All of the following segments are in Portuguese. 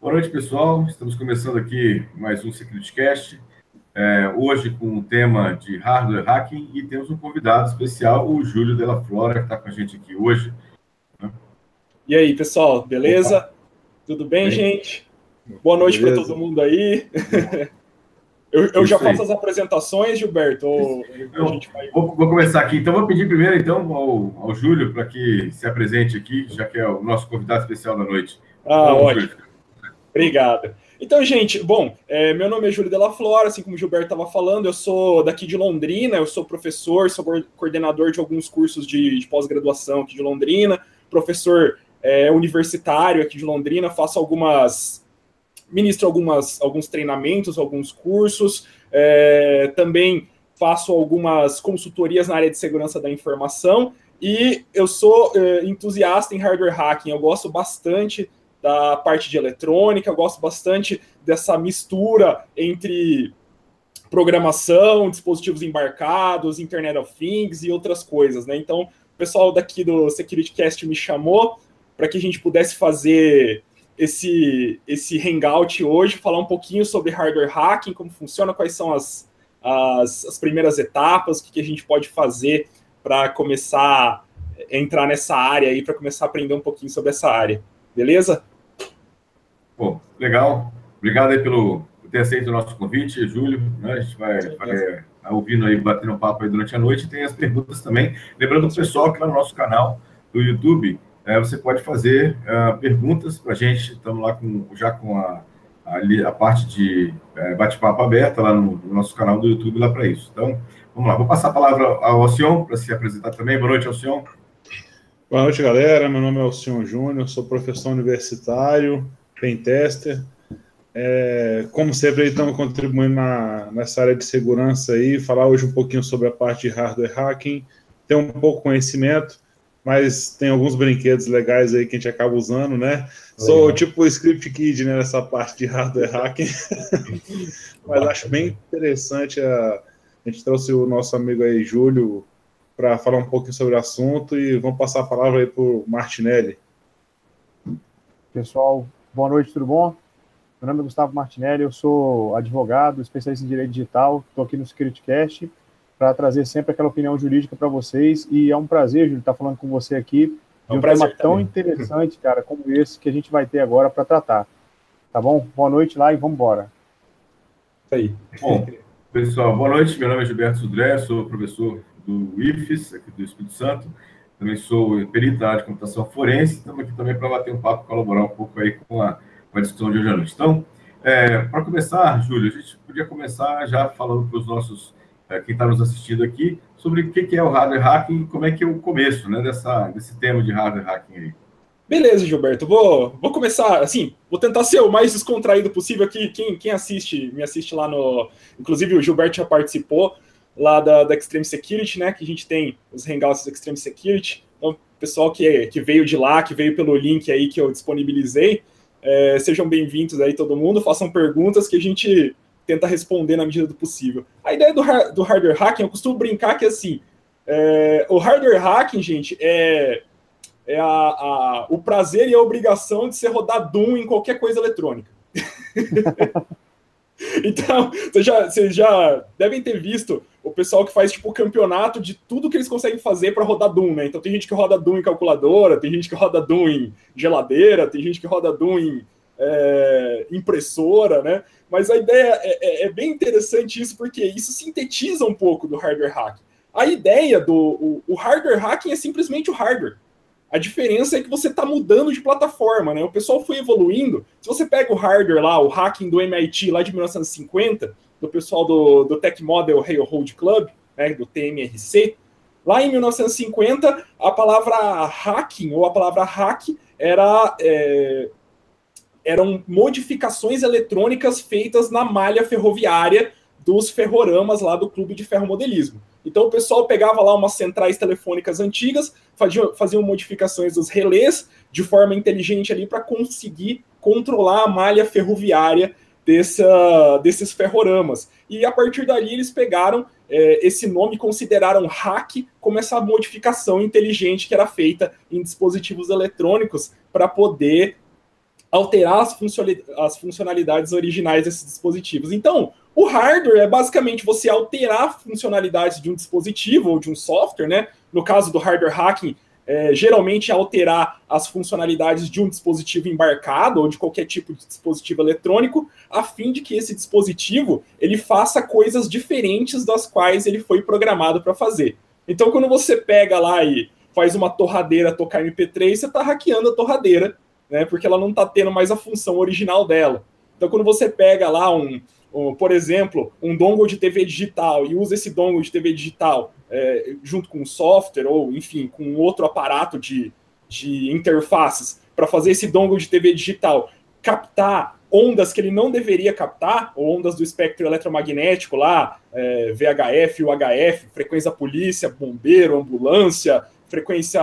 Boa noite, pessoal. Estamos começando aqui mais um SecurityCast. É, hoje com o tema de hardware hacking e temos um convidado especial, o Júlio Della Flora, que está com a gente aqui hoje. Né? E aí, pessoal, beleza? Opa. Tudo bem, bem, gente? Boa noite para todo mundo aí. eu, eu já faço as apresentações, Gilberto. Ou vai... vou, vou, começar aqui. Então, vou pedir primeiro então ao, ao Júlio para que se apresente aqui, já que é o nosso convidado especial da noite. Ah, ótimo. Júlio. Obrigado. Então, gente, bom, é, meu nome é Júlio Della Flora, assim como o Gilberto estava falando, eu sou daqui de Londrina, eu sou professor, sou coordenador de alguns cursos de, de pós-graduação aqui de Londrina, professor é, universitário aqui de Londrina, faço algumas. ministro algumas, alguns treinamentos, alguns cursos, é, também faço algumas consultorias na área de segurança da informação e eu sou é, entusiasta em hardware hacking, eu gosto bastante da parte de eletrônica, eu gosto bastante dessa mistura entre programação, dispositivos embarcados, Internet of Things e outras coisas, né? Então, o pessoal daqui do SecurityCast me chamou para que a gente pudesse fazer esse, esse hangout hoje, falar um pouquinho sobre hardware hacking, como funciona, quais são as, as, as primeiras etapas, o que, que a gente pode fazer para começar a entrar nessa área aí, para começar a aprender um pouquinho sobre essa área. Beleza? Pô, legal. Obrigado aí pelo por ter aceito o nosso convite, Júlio. Né? A gente vai, vai tá ouvindo aí, batendo papo aí durante a noite. Tem as perguntas também. Lembrando o pessoal que lá no nosso canal do YouTube, é, você pode fazer uh, perguntas para a gente. Estamos lá com, já com a, a, a parte de é, bate-papo aberta lá no, no, nosso canal do YouTube lá para isso. Então, vamos lá. Vou passar a palavra ao Alcion para se apresentar também. Boa noite, Alcion. Boa noite, galera. Meu nome é Alcion Júnior, sou professor universitário, pentester. É, como sempre, estamos contribuindo na, nessa área de segurança aí, falar hoje um pouquinho sobre a parte de hardware hacking, ter um pouco conhecimento, mas tem alguns brinquedos legais aí que a gente acaba usando, né? Sou tipo script kid né, nessa parte de hardware hacking, mas acho bem interessante. A, a gente trouxe o nosso amigo aí, Júlio, para falar um pouquinho sobre o assunto e vamos passar a palavra aí para o Martinelli. Pessoal, Boa noite, tudo bom? Meu nome é Gustavo Martinelli, eu sou advogado, especialista em direito digital, estou aqui no SecurityCast para trazer sempre aquela opinião jurídica para vocês e é um prazer, Júlio, estar falando com você aqui é um, um tema tão interessante, cara, como esse que a gente vai ter agora para tratar. Tá bom? Boa noite lá e vamos embora. Aí. Bom, pessoal, boa noite. Meu nome é Gilberto Sudré, sou professor do IFES, aqui do Espírito Santo. Também sou perito da área de computação forense, estamos aqui também para bater um papo, colaborar um pouco aí com a, com a discussão de hoje à noite. Então, é, para começar, Júlio, a gente podia começar já falando para os nossos, é, quem está nos assistindo aqui, sobre o que, é o hardware hacking e como é que é o começo né, dessa, desse tema de hardware hacking aí. Beleza, Gilberto. Vou, vou começar, assim, vou tentar ser o mais descontraído possível aqui. Quem, quem assiste, me assiste lá no. Inclusive, o Gilberto já participou lá da, da Extreme Security, né? Que a gente tem os Hangouts da Extreme Security. Então, pessoal que, que veio de lá, que veio pelo link aí que eu disponibilizei, é, sejam bem-vindos aí todo mundo, façam perguntas que a gente tenta responder na medida do possível. A ideia do, do hardware hacking, eu costumo brincar que assim, é, o hardware hacking, gente, é, é a, a, o prazer e a obrigação de ser rodar Doom em qualquer coisa eletrônica. Então, vocês já, vocês já devem ter visto o pessoal que faz, tipo, campeonato de tudo que eles conseguem fazer para rodar Doom, né? Então, tem gente que roda Doom em calculadora, tem gente que roda Doom em geladeira, tem gente que roda Doom em é, impressora, né? Mas a ideia é, é, é, bem interessante isso, porque isso sintetiza um pouco do hardware hacking. A ideia do o, o hardware hacking é simplesmente o hardware. A diferença é que você está mudando de plataforma, né? O pessoal foi evoluindo. Se você pega o hardware lá, o hacking do MIT lá de 1950, do pessoal do, do Tech Model Railroad Club, né, do TMRC, lá em 1950, a palavra hacking ou a palavra hack era é, eram modificações eletrônicas feitas na malha ferroviária dos ferroramas lá do Clube de Ferromodelismo. Então o pessoal pegava lá umas centrais telefônicas antigas, fazia, faziam modificações dos relés de forma inteligente ali para conseguir controlar a malha ferroviária dessa, desses ferroramas. E a partir dali eles pegaram é, esse nome consideraram hack como essa modificação inteligente que era feita em dispositivos eletrônicos para poder alterar as funcionalidades originais desses dispositivos. Então, o hardware é basicamente você alterar funcionalidades de um dispositivo ou de um software, né? No caso do hardware hacking, é, geralmente alterar as funcionalidades de um dispositivo embarcado ou de qualquer tipo de dispositivo eletrônico, a fim de que esse dispositivo ele faça coisas diferentes das quais ele foi programado para fazer. Então, quando você pega lá e faz uma torradeira tocar MP3, você está hackeando a torradeira, né? Porque ela não está tendo mais a função original dela. Então, quando você pega lá um, por exemplo, um dongle de TV digital e usa esse dongle de TV digital é, junto com um software ou, enfim, com outro aparato de, de interfaces para fazer esse dongle de TV digital captar ondas que ele não deveria captar, ondas do espectro eletromagnético lá, é, VHF, UHF, frequência polícia, bombeiro, ambulância, frequência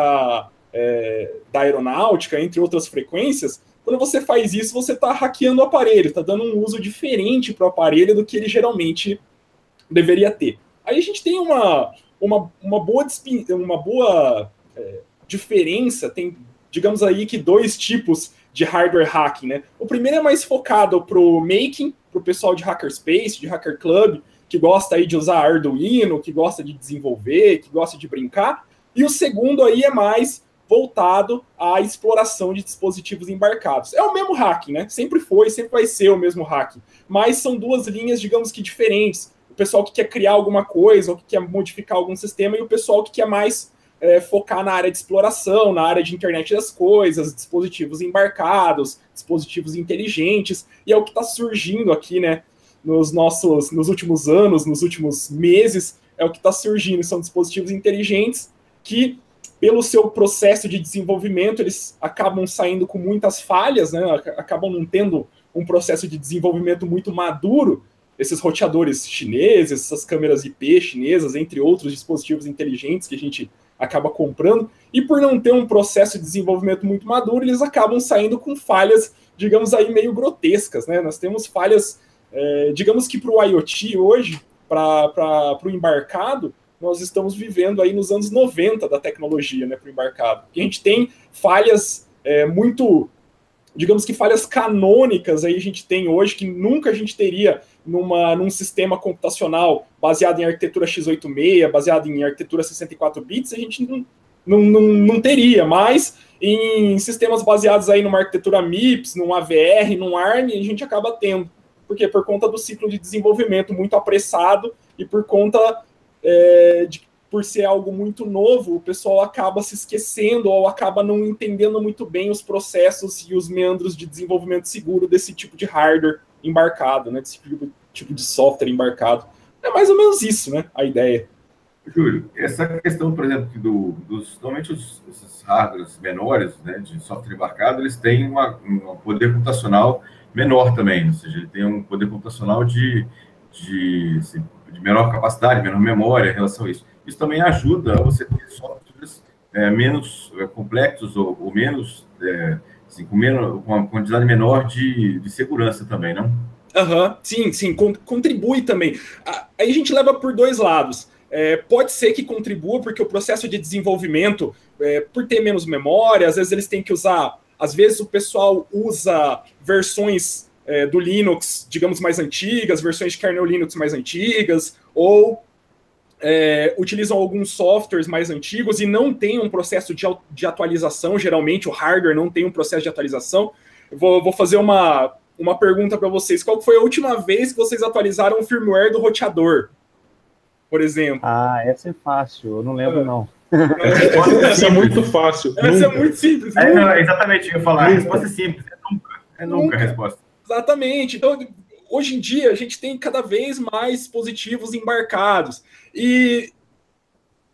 é, da aeronáutica, entre outras frequências, quando você faz isso, você está hackeando o aparelho, está dando um uso diferente para o aparelho do que ele geralmente deveria ter. Aí a gente tem uma, uma, uma boa, uma boa é, diferença, tem, digamos aí, que dois tipos de hardware hacking. Né? O primeiro é mais focado para o making, para o pessoal de Hackerspace, de Hacker Club, que gosta aí de usar Arduino, que gosta de desenvolver, que gosta de brincar. E o segundo aí é mais voltado à exploração de dispositivos embarcados. É o mesmo hacking, né? Sempre foi, sempre vai ser o mesmo hacking. Mas são duas linhas, digamos que diferentes. Pessoal que quer criar alguma coisa, ou que quer modificar algum sistema, e o pessoal que quer mais é, focar na área de exploração, na área de internet das coisas, dispositivos embarcados, dispositivos inteligentes, e é o que está surgindo aqui, né? Nos nossos, nos últimos anos, nos últimos meses, é o que está surgindo. São dispositivos inteligentes que pelo seu processo de desenvolvimento, eles acabam saindo com muitas falhas, né? acabam não tendo um processo de desenvolvimento muito maduro. Esses roteadores chineses, essas câmeras IP chinesas, entre outros dispositivos inteligentes que a gente acaba comprando, e por não ter um processo de desenvolvimento muito maduro, eles acabam saindo com falhas, digamos aí, meio grotescas. Né? Nós temos falhas, é, digamos que para o IoT hoje, para o embarcado, nós estamos vivendo aí nos anos 90 da tecnologia né, para o embarcado. a gente tem falhas é, muito, digamos que falhas canônicas aí a gente tem hoje que nunca a gente teria numa, num sistema computacional baseado em arquitetura x86, baseado em arquitetura 64 bits, a gente não, não, não, não teria, mas em sistemas baseados aí numa arquitetura MIPS, num AVR, num ARM, a gente acaba tendo. Por quê? Por conta do ciclo de desenvolvimento muito apressado e por conta é, de, por ser algo muito novo, o pessoal acaba se esquecendo ou acaba não entendendo muito bem os processos e os meandros de desenvolvimento seguro desse tipo de hardware embarcado, né? Desse tipo, tipo de software embarcado. É mais ou menos isso, né? A ideia. Júlio, essa questão, por exemplo, do, dos, normalmente os, esses hardwares menores, né, de software embarcado, eles têm uma, um poder computacional menor também, ou seja, ele tem um poder computacional de, de assim, de menor capacidade, menor memória em relação a isso. Isso também ajuda a você ter softwares é, menos é, complexos ou, ou menos, é, assim, com, menos, com uma quantidade menor de, de segurança também, não? Uhum, sim, sim, contribui também. Aí a gente leva por dois lados. É, pode ser que contribua, porque o processo de desenvolvimento, é, por ter menos memória, às vezes eles têm que usar. Às vezes o pessoal usa versões é, do Linux, digamos, mais antigas, versões de kernel Linux mais antigas, ou é, utilizam alguns softwares mais antigos e não tem um processo de, de atualização. Geralmente, o hardware não tem um processo de atualização. vou, vou fazer uma, uma pergunta para vocês. Qual foi a última vez que vocês atualizaram o firmware do roteador? Por exemplo. Ah, essa é fácil, eu não lembro, ah. não. Essa é muito fácil. Essa é nunca. é muito simples. É, não, exatamente, eu ia falar. A resposta é simples. É nunca. É nunca, nunca. a resposta. Exatamente. Então, hoje em dia, a gente tem cada vez mais dispositivos embarcados. E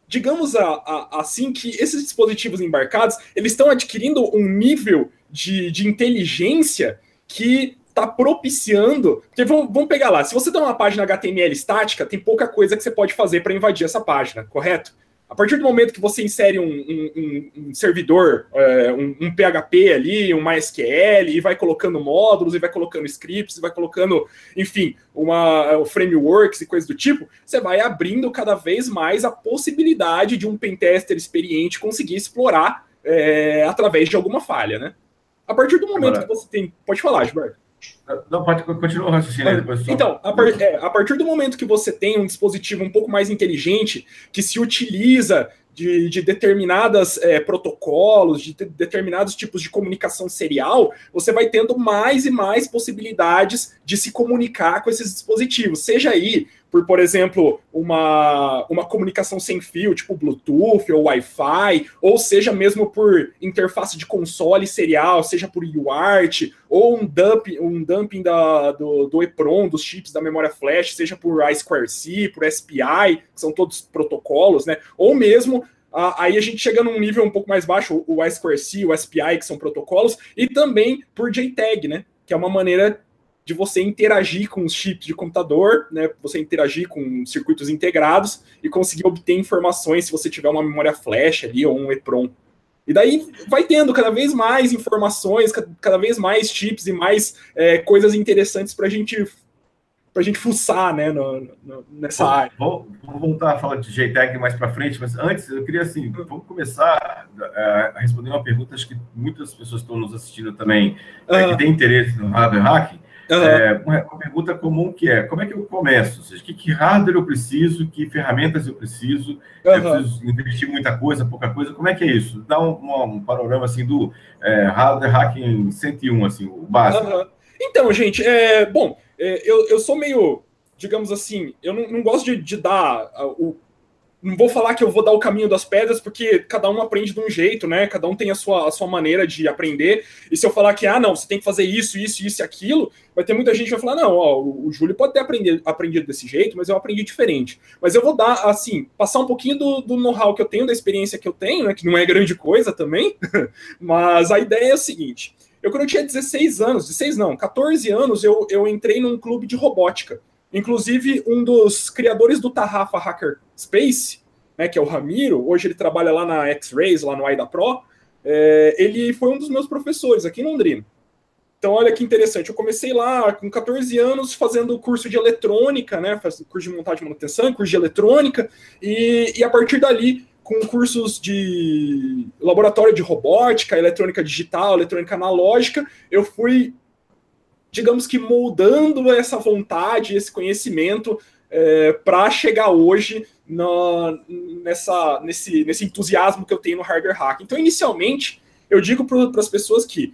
digamos a, a, assim que esses dispositivos embarcados eles estão adquirindo um nível de, de inteligência que está propiciando. Porque vamos, vamos pegar lá, se você tem uma página HTML estática, tem pouca coisa que você pode fazer para invadir essa página, correto? A partir do momento que você insere um, um, um servidor, é, um, um, PHP ali, um MySQL, e vai colocando módulos, e vai colocando scripts, e vai colocando, enfim, uma frameworks e coisas do tipo, você vai abrindo cada vez mais a possibilidade de um pentester experiente conseguir explorar é, através de alguma falha, né? A partir do momento Agora, que você tem. Pode falar, Gilberto. Não, pode continuar o raciocínio depois. Então, a, par... é, a partir do momento que você tem um dispositivo um pouco mais inteligente, que se utiliza de, de determinados é, protocolos, de, de determinados tipos de comunicação serial, você vai tendo mais e mais possibilidades de se comunicar com esses dispositivos, seja aí por, por exemplo, uma, uma comunicação sem fio, tipo Bluetooth ou Wi-Fi, ou seja mesmo por interface de console serial, seja por UART, ou um, dump, um dumping da, do, do EPROM, dos chips da memória flash, seja por I2C, por SPI, que são todos protocolos, né? Ou mesmo aí a gente chega num nível um pouco mais baixo, o I2C, o SPI, que são protocolos, e também por JTAG, né? Que é uma maneira de você interagir com os chips de computador, né? Você interagir com circuitos integrados e conseguir obter informações se você tiver uma memória flash ali ou um EPROM. E daí vai tendo cada vez mais informações, cada vez mais chips e mais é, coisas interessantes para a gente a gente fuçar, né, no, no, nessa área. Vou, vou, voltar a falar de JTAG mais para frente, mas antes eu queria assim, vamos começar a, a responder uma pergunta acho que muitas pessoas estão nos assistindo também é, que tem interesse no hardware hacking. Uhum. É, uma, pergunta comum que é, como é que eu começo? Ou seja, que, que hardware eu preciso, que ferramentas eu preciso, uhum. eu preciso investir muita coisa, pouca coisa, como é que é isso? Dá um, um panorama, assim, do é, hardware hacking 101, assim, o básico. Uhum. Então, gente, é, bom, é, eu, eu sou meio, digamos assim, eu não, não gosto de, de dar o não vou falar que eu vou dar o caminho das pedras, porque cada um aprende de um jeito, né? Cada um tem a sua, a sua maneira de aprender. E se eu falar que, ah, não, você tem que fazer isso, isso, isso e aquilo, vai ter muita gente que vai falar, não, ó, o, Júlio pode ter aprendido, aprendido desse jeito, mas eu aprendi diferente. Mas eu vou dar, assim, passar um pouquinho do, do know-how que eu tenho, da experiência que eu tenho, né? Que não é grande coisa também, mas a ideia é o seguinte. Eu, quando eu tinha 16 anos, 16 não, 14 anos, eu, eu entrei num clube de robótica. Inclusive, um dos criadores do Tarrafa Hacker Space, né, que é o Ramiro, hoje ele trabalha lá na X-Rays, lá no AIDA Pro, é, ele foi um dos meus professores aqui em Londrina. Então, olha que interessante. Eu comecei lá com 14 anos fazendo curso de eletrônica, né? Curso de montagem e manutenção, curso de eletrônica, e, e a partir dali, com cursos de laboratório de robótica, eletrônica digital, eletrônica analógica, eu fui digamos que moldando essa vontade, esse conhecimento é, para chegar hoje na, nessa, nesse, nesse entusiasmo que eu tenho no hardware hack. Então, inicialmente, eu digo para as pessoas que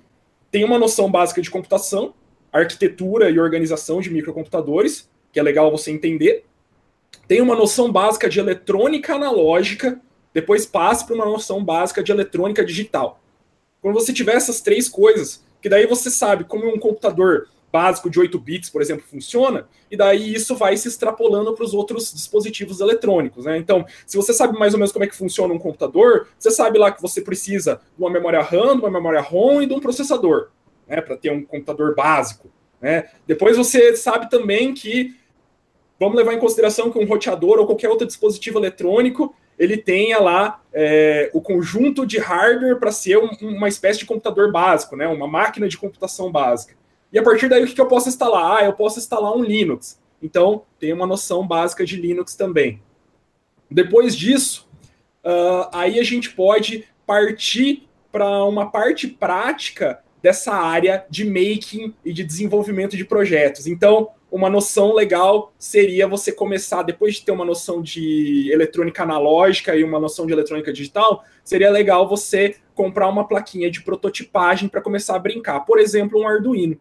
tem uma noção básica de computação, arquitetura e organização de microcomputadores, que é legal você entender. Tem uma noção básica de eletrônica analógica, depois passe para uma noção básica de eletrônica digital. Quando você tiver essas três coisas, que daí você sabe como um computador básico de 8 bits, por exemplo, funciona, e daí isso vai se extrapolando para os outros dispositivos eletrônicos. Né? Então, se você sabe mais ou menos como é que funciona um computador, você sabe lá que você precisa de uma memória RAM, de uma memória ROM e de um processador, né, para ter um computador básico. Né? Depois você sabe também que vamos levar em consideração que um roteador ou qualquer outro dispositivo eletrônico ele tenha lá é, o conjunto de hardware para ser um, uma espécie de computador básico, né? uma máquina de computação básica. E a partir daí, o que, eu posso instalar? Ah, eu posso instalar um Linux. Então, tem uma noção básica de Linux também. Depois disso, uh, aí a gente pode partir para uma parte prática dessa área de making e de desenvolvimento de projetos. Então, uma noção legal seria você começar, depois de ter uma noção de eletrônica analógica e uma noção de eletrônica digital, seria legal você comprar uma plaquinha de prototipagem para começar a brincar. Por exemplo, um Arduino.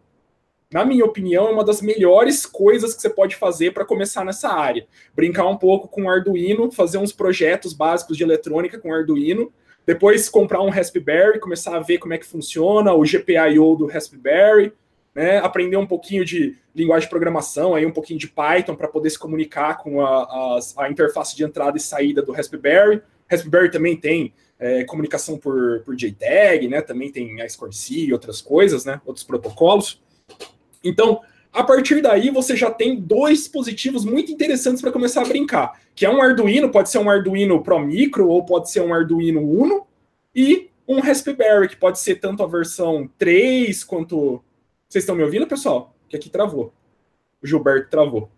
Na minha opinião, é uma das melhores coisas que você pode fazer para começar nessa área. Brincar um pouco com o Arduino, fazer uns projetos básicos de eletrônica com Arduino, depois comprar um Raspberry, começar a ver como é que funciona o GPIO do Raspberry, né, aprender um pouquinho de linguagem de programação, aí um pouquinho de Python para poder se comunicar com a, a, a, interface de entrada e saída do Raspberry. Raspberry também tem é, comunicação por, por JTAG, né, também tem ISCORC e outras coisas, né, outros protocolos. Então, a partir daí, você já tem dois dispositivos muito interessantes para começar a brincar, que é um Arduino, pode ser um Arduino Pro Micro ou pode ser um Arduino Uno, e um Raspberry, que pode ser tanto a versão 3 quanto vocês estão me ouvindo, pessoal? Que aqui travou. O Gilberto travou.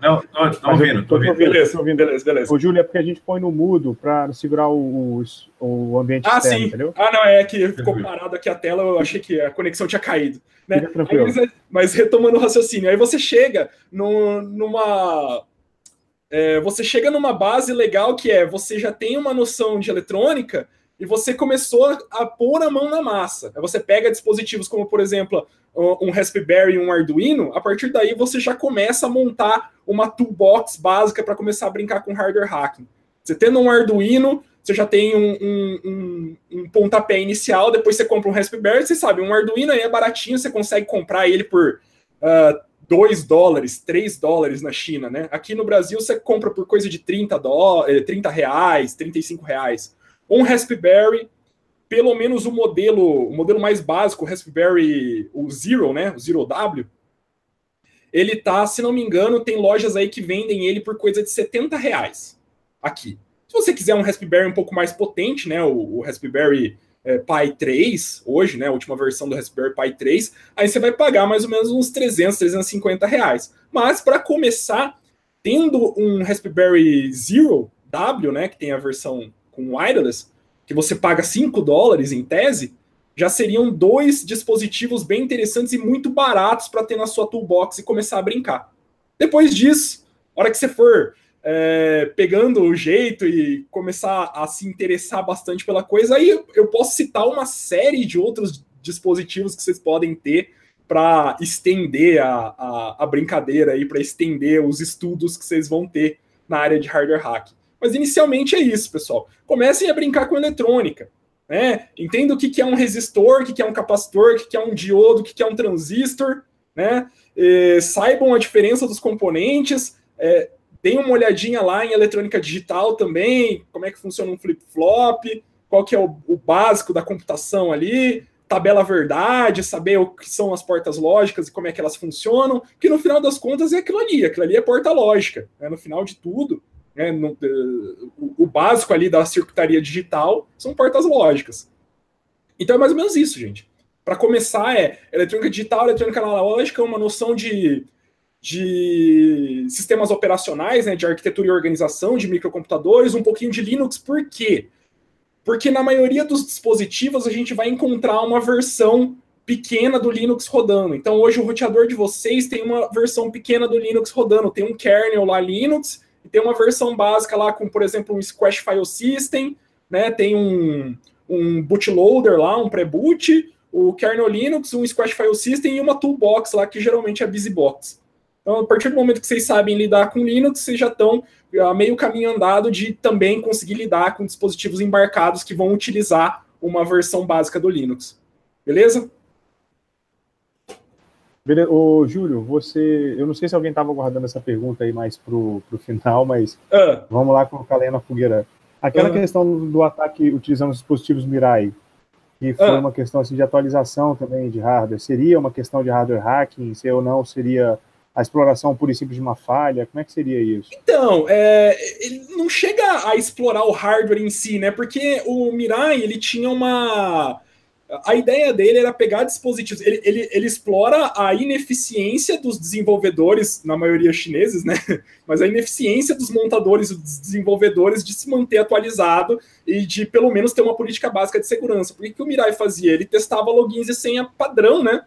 Não, estou ouvindo, estou ouvindo. Beleza, ouvindo. beleza, beleza. Ô, Júlio, é porque a gente põe no mudo para segurar o, o, o ambiente ah, externo, sim. entendeu? Ah, não, é que ficou parado aqui a tela, eu achei que a conexão tinha caído. Né? Aí, mas, mas retomando o raciocínio, aí você chega no, numa. é, você chega numa base legal que é você já tem uma noção de eletrônica e você começou a pôr a mão na massa. Aí você pega dispositivos como, por exemplo, um Raspberry e um Arduino, a partir daí você já começa a montar uma toolbox básica para começar a brincar com hardware hacking. Você tendo um Arduino, você já tem um, um, um, um pontapé inicial, depois você compra um Raspberry, você sabe, um Arduino aí é baratinho, você consegue comprar ele por uh, 2 dólares, 3 dólares na China, né? Aqui no Brasil você compra por coisa de 30, dó 30 reais, 35 reais. Um Raspberry, pelo menos o modelo, o modelo mais básico, o Raspberry, o Zero, né? O Zero W, ele tá, se não me engano, tem lojas aí que vendem ele por coisa de 70 reais aqui. Se você quiser um Raspberry um pouco mais potente, né? O, o Raspberry é, Pi 3, hoje, né? A última versão do Raspberry Pi 3, aí você vai pagar mais ou menos uns 300, 350 reais. Mas para começar, tendo um Raspberry Zero W, né? Que tem a versão com wireless, que você paga 5 dólares em tese, já seriam dois dispositivos bem interessantes e muito baratos para ter na sua toolbox e começar a brincar. Depois disso, a hora que você for é, pegando o jeito e começar a se interessar bastante pela coisa, aí eu posso citar uma série de outros dispositivos que vocês podem ter para estender a, a, a, brincadeira aí, para estender os estudos que vocês vão ter na área de hardware hacking. Mas inicialmente é isso, pessoal. Comecem a brincar com eletrônica. Né? Entenda o que, é um resistor, o que, é um capacitor, o que, que é um diodo, o que, que é um transistor. Né? E, saibam a diferença dos componentes. É, deem uma olhadinha lá em eletrônica digital também, como é que funciona um flip-flop, qual que é o, o básico da computação ali, tabela verdade, saber o que são as portas lógicas e como é que elas funcionam, que no final das contas é aquilo ali, aquilo ali é porta lógica. Né? No final de tudo, né, no, o, o, básico ali da circuitaria digital são portas lógicas. Então é mais ou menos isso, gente. Para começar, é eletrônica digital, eletrônica analógica, uma noção de, de sistemas operacionais, né, de arquitetura e organização, de microcomputadores, um pouquinho de Linux. Por quê? Porque na maioria dos dispositivos a gente vai encontrar uma versão pequena do Linux rodando. Então hoje o roteador de vocês tem uma versão pequena do Linux rodando, tem um kernel lá Linux e tem uma versão básica lá com, por exemplo, um Squash File System, né? Tem um, um bootloader lá, um pré-boot, o kernel Linux, um Squash File System e uma toolbox lá que geralmente é BusyBox. Então, a partir do momento que vocês sabem lidar com Linux, vocês já estão a meio caminho andado de também conseguir lidar com dispositivos embarcados que vão utilizar uma versão básica do Linux. Beleza? Ô, Júlio, você. Eu não sei se alguém estava guardando essa pergunta aí mais pro, pro final, mas ah. vamos lá colocar lenha na fogueira. Aquela ah. questão do ataque utilizando os dispositivos Mirai, que foi ah. uma questão assim, de atualização também de hardware, seria uma questão de hardware hacking? Se ou não, seria a exploração por e simples de uma falha? Como é que seria isso? Então, é, ele não chega a explorar o hardware em si, né? Porque o Mirai ele tinha uma a ideia dele era pegar dispositivos. Ele, ele, ele explora a ineficiência dos desenvolvedores, na maioria chineses, né? Mas a ineficiência dos montadores e dos desenvolvedores de se manter atualizado e de pelo menos ter uma política básica de segurança. Por que, que o Mirai fazia? Ele testava logins e senha padrão, né?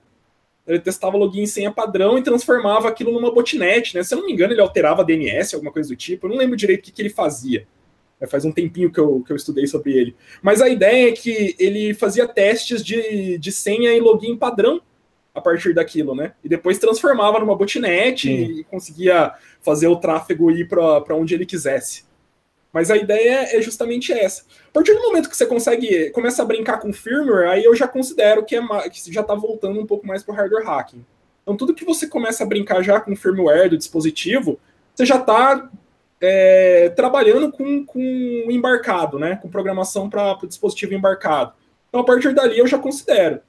Ele testava login e senha padrão e transformava aquilo numa botnet, né? Se eu não me engano, ele alterava DNS, alguma coisa do tipo. Eu não lembro direito o que, que ele fazia. É, faz um tempinho que eu, que eu estudei sobre ele. Mas a ideia é que ele fazia testes de, de senha e login padrão a partir daquilo, né? E depois transformava numa botnet e conseguia fazer o tráfego ir para onde ele quisesse. Mas a ideia é justamente essa. A partir do momento que você consegue, começa a brincar com firmware, aí eu já considero que, é, que já está voltando um pouco mais para o hardware hacking. Então, tudo que você começa a brincar já com firmware do dispositivo, você já está é, trabalhando com, com embarcado, né? Com programação para o dispositivo embarcado. Então, a partir dali, eu já considero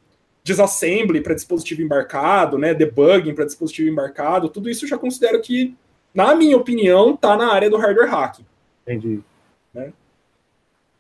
disassembly para dispositivo embarcado, né? Debugging para dispositivo embarcado, tudo isso eu já considero que, na minha opinião, está na área do hardware hacking. Entendi. Né?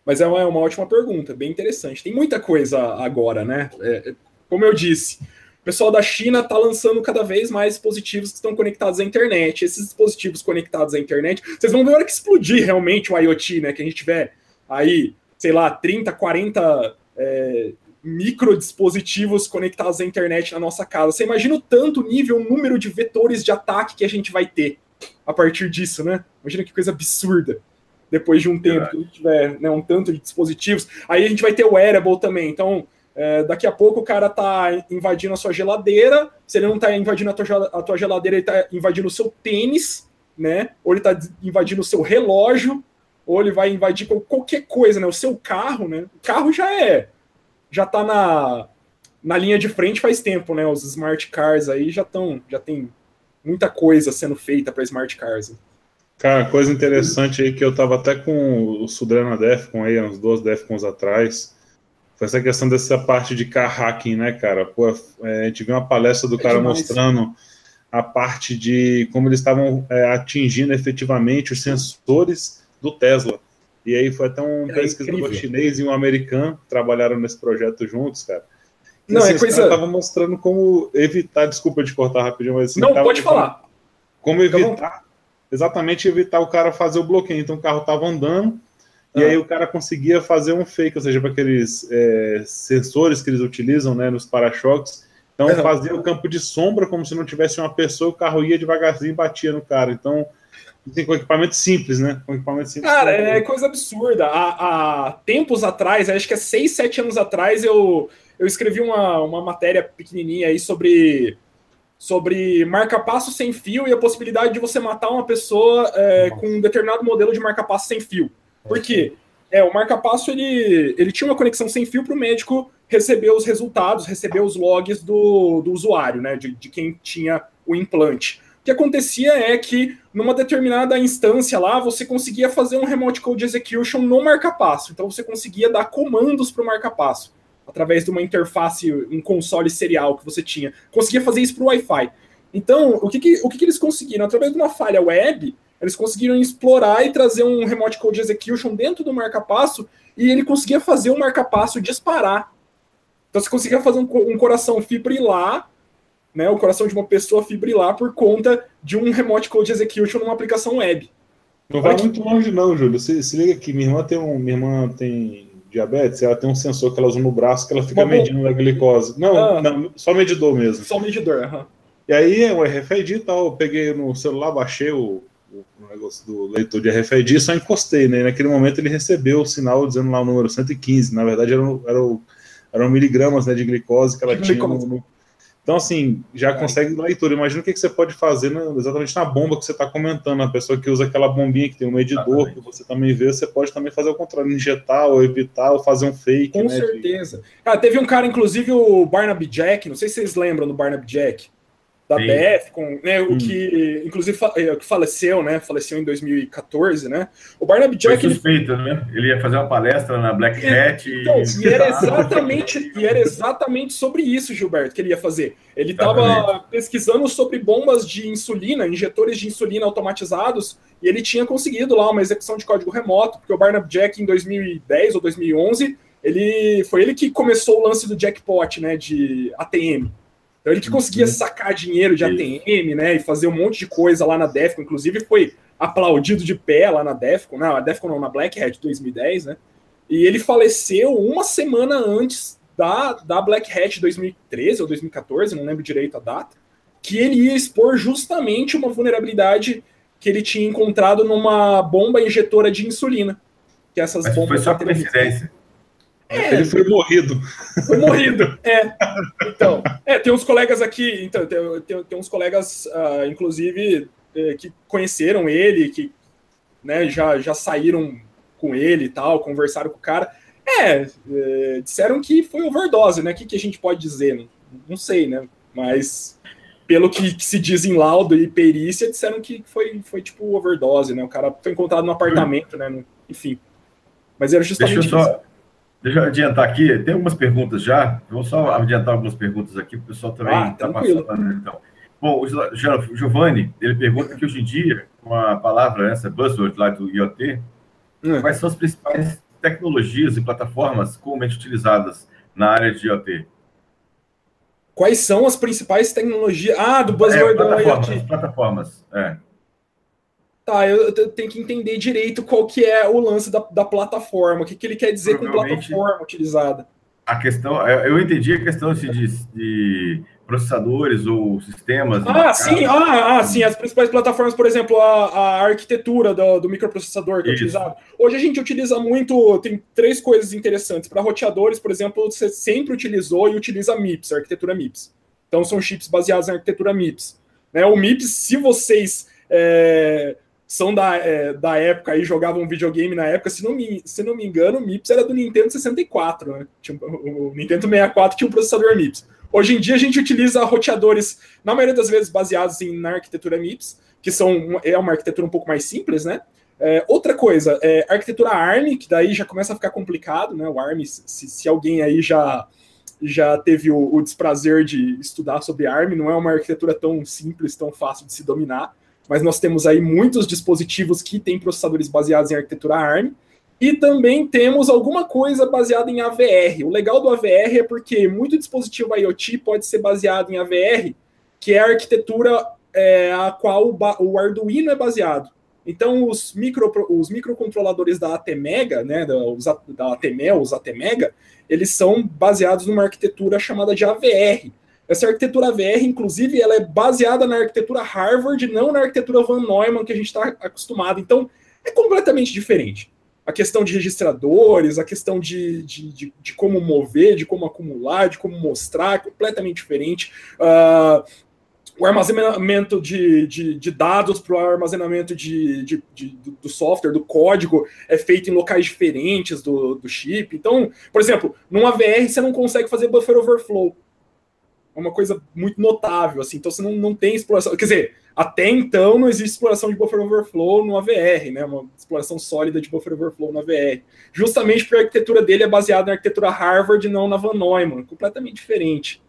Mas é uma, é uma ótima pergunta, bem interessante. Tem muita coisa agora, né? É, é como eu disse, o pessoal da China está lançando cada vez mais dispositivos que estão conectados à internet. Esses dispositivos conectados à internet, vocês vão ver a hora que explodir realmente o IoT, né? Que a gente tiver aí, sei lá, 30, 40 é, microdispositivos conectados à internet na nossa casa. Você imagina o tanto nível, o número de vetores de ataque que a gente vai ter a partir disso, né? Imagina que coisa absurda. Depois de um tempo que a gente tiver né, um tanto de dispositivos. Aí a gente vai ter o wearable também. Então, é, daqui a pouco o cara tá invadindo a sua geladeira. Se ele não tá invadindo a tua, geladeira, ele tá invadindo o seu tênis, né? Ou ele tá invadindo o seu relógio, ou ele vai invadir qualquer coisa, né? O seu carro, né? O carro já é já está na, na linha de frente faz tempo, né? Os smart cars aí já estão, já tem muita coisa sendo feita para smart cars. Cara, coisa interessante aí que eu tava até com o Sudrena Defcon aí, uns dois Defcons atrás, foi essa questão dessa parte de car hacking, né, cara? Pô, é, a gente viu uma palestra do é cara demais. mostrando a parte de como eles estavam é, atingindo efetivamente os sensores do Tesla. E aí foi até um Era pesquisador incrível. chinês e um americano que trabalharam nesse projeto juntos, cara. E, não, assim, é coisa. Tava mostrando como evitar, desculpa de cortar rapidinho, mas assim, não pode falar. Como evitar, exatamente evitar o cara fazer o bloqueio. Então o carro tava andando ah. e aí o cara conseguia fazer um fake, ou seja, para aqueles é, sensores que eles utilizam, né, nos para-choques. Então fazia o campo de sombra como se não tivesse uma pessoa, o carro ia devagarzinho e batia no cara. Então tem com equipamento simples, né? Com equipamento simples. Cara, é coisa absurda. Há, há, tempos atrás, acho que é 6, 7 anos atrás, eu, eu escrevi uma, uma matéria pequenininha aí sobre, sobre marca-passo sem fio e a possibilidade de você matar uma pessoa é, com um determinado modelo de marca-passo sem fio. Por quê? É, o marca-passo ele, ele tinha uma conexão sem fio para o médico receber os resultados, receber os logs do, do usuário, né? De, de quem tinha o implante. O que acontecia é que, numa determinada instância lá, você conseguia fazer um remote code execution no marca-passo. Então, você conseguia dar comandos para o marca-passo, através de uma interface, um console serial que você tinha. Conseguia fazer isso para o Wi-Fi. Então, o que, que o que, que eles conseguiram? Através de uma falha web, eles conseguiram explorar e trazer um remote code execution dentro do marca-passo e ele conseguia fazer o marca-passo disparar. Então, você conseguia fazer um, um coração fibrilar né, o coração de uma pessoa fibrilar por conta de um remote code execution numa aplicação web. Não vai muito longe não, Júlio. Se, se liga aqui, minha irmã tem um, minha irmã tem diabetes, ela tem um sensor que ela usa no braço que ela fica medindo a glicose. Não, ah, não, só medidor mesmo. Só medidor, aham. E aí, o RFID e tal, eu peguei no celular, baixei o, o, negócio do leitor de RFID só encostei, né? E naquele momento ele recebeu o sinal dizendo lá o número 115. Na verdade, eram, eram, eram miligramas né, de glicose que ela tinha no, no, então, assim, já consegue leitura. Imagina o que, que você pode fazer né, exatamente na bomba que você está comentando. A pessoa que usa aquela bombinha que tem um medidor, que você também vê, você pode também fazer o contrário, injetar ou evitar ou fazer um fake. Com né, certeza. De... Ah, teve um cara, inclusive, o Barnaby Jack, não sei se vocês lembram do Barnaby Jack da Sim. Defcon, né, o hum. que inclusive é, que faleceu, né, faleceu em 2014, né? O Barnaby Jack Foi suspeito, ele... né? Ele ia fazer uma palestra na Black Hat então, e... e era exatamente e era exatamente sobre isso, Gilberto, que ele ia fazer. Ele estava pesquisando sobre bombas de insulina, injetores de insulina automatizados, e ele tinha conseguido lá uma execução de código remoto, porque o Barnaby Jack em 2010 ou 2011, ele foi ele que começou o lance do jackpot, né, de ATM. Então ele que conseguia uhum. sacar dinheiro de ATM, né, e fazer um monte de coisa lá na Defcon, inclusive foi aplaudido de pé lá na Defcon, não, a Defcon não, na Black Hat 2010, né, e ele faleceu uma semana antes da, da Black Hat 2013 ou 2014, não lembro direito a data, que ele ia expor justamente uma vulnerabilidade que ele tinha encontrado numa bomba injetora de insulina. Que essas Mas bombas foi só coincidência. É, ele foi morrido. Foi morrido, é. Então, é, tem uns colegas aqui, então, tem, tem, tem uns colegas, uh, inclusive, eh, que conheceram ele, que né, já, já saíram com ele e tal, conversaram com o cara. É, é disseram que foi overdose, né? O que, que a gente pode dizer? Não, não sei, né? Mas pelo que, que, se diz em laudo e perícia, disseram que foi, foi tipo overdose, né? O cara foi encontrado no apartamento, né? Enfim. Mas era justamente Deixa eu só, Deixa eu adiantar aqui, tem algumas perguntas já. Vou só adiantar algumas perguntas aqui, o pessoal também está ah, passando. Né, então. Bom, o Giovanni, ele pergunta que hoje em dia, com a palavra, essa buzzword lá do IoT, hum. quais são as principais tecnologias e plataformas comumente utilizadas na área de IoT? Quais são as principais tecnologias? Ah, do buzzword é, plataformas, IoT. Plataformas, é. Tá, eu, eu, tenho que entender direito qual que é o lance da, da plataforma, o que, que ele quer dizer com plataforma utilizada. A questão, eu entendi a questão de, de processadores ou sistemas. Ah, sim, ah, ah, sim, as principais plataformas, por exemplo, a, a arquitetura do, do microprocessador que é utilizado. Hoje a gente utiliza muito, tem três coisas interessantes. Para roteadores, por exemplo, você sempre utilizou e utiliza MIPS, a arquitetura MIPS. Então são chips baseados na arquitetura MIPS. Né, o MIPS, se vocês é, são da, é, da época e jogavam videogame na época, se não me, se não me engano, o MIPS era do Nintendo 64, né? Tinha, o Nintendo 64 tinha um processador MIPS. Hoje em dia a gente utiliza roteadores, na maioria das vezes, baseados em, na arquitetura MIPS, que são, é uma arquitetura um pouco mais simples, né? É, outra coisa, é, arquitetura ARM, que daí já começa a ficar complicado, né? O ARM, se, se alguém aí já, já teve o, o, desprazer de estudar sobre ARM, não é uma arquitetura tão simples, tão fácil de se dominar, mas nós temos aí muitos dispositivos que têm processadores baseados em arquitetura ARM. E também temos alguma coisa baseada em AVR. O legal do AVR é porque muito dispositivo IoT pode ser baseado em AVR, que é a arquitetura é, a qual o, Arduino é baseado. Então, os, micro, os microcontroladores da ATmega, né, da, os, da ATmel, os ATmega, eles são baseados numa arquitetura chamada de AVR. Essa arquitetura AVR, inclusive, ela é baseada na arquitetura Harvard, não na arquitetura Van Neumann que a gente está acostumado. Então, é completamente diferente a questão de registradores, a questão de, de, de, de, como mover, de como acumular, de como mostrar, completamente diferente. Uh, o armazenamento de, de, de dados para o armazenamento de, de, de, do software, do código, é feito em locais diferentes do, do chip. Então, por exemplo, num AVR você não consegue fazer buffer overflow. É uma coisa muito notável, assim. Então você não, não tem exploração. Quer dizer, até então não existe exploração de buffer overflow no AVR, né? Uma exploração sólida de buffer overflow no AVR. Justamente porque a arquitetura dele é baseada na arquitetura Harvard, não na Van Neumann, completamente diferente.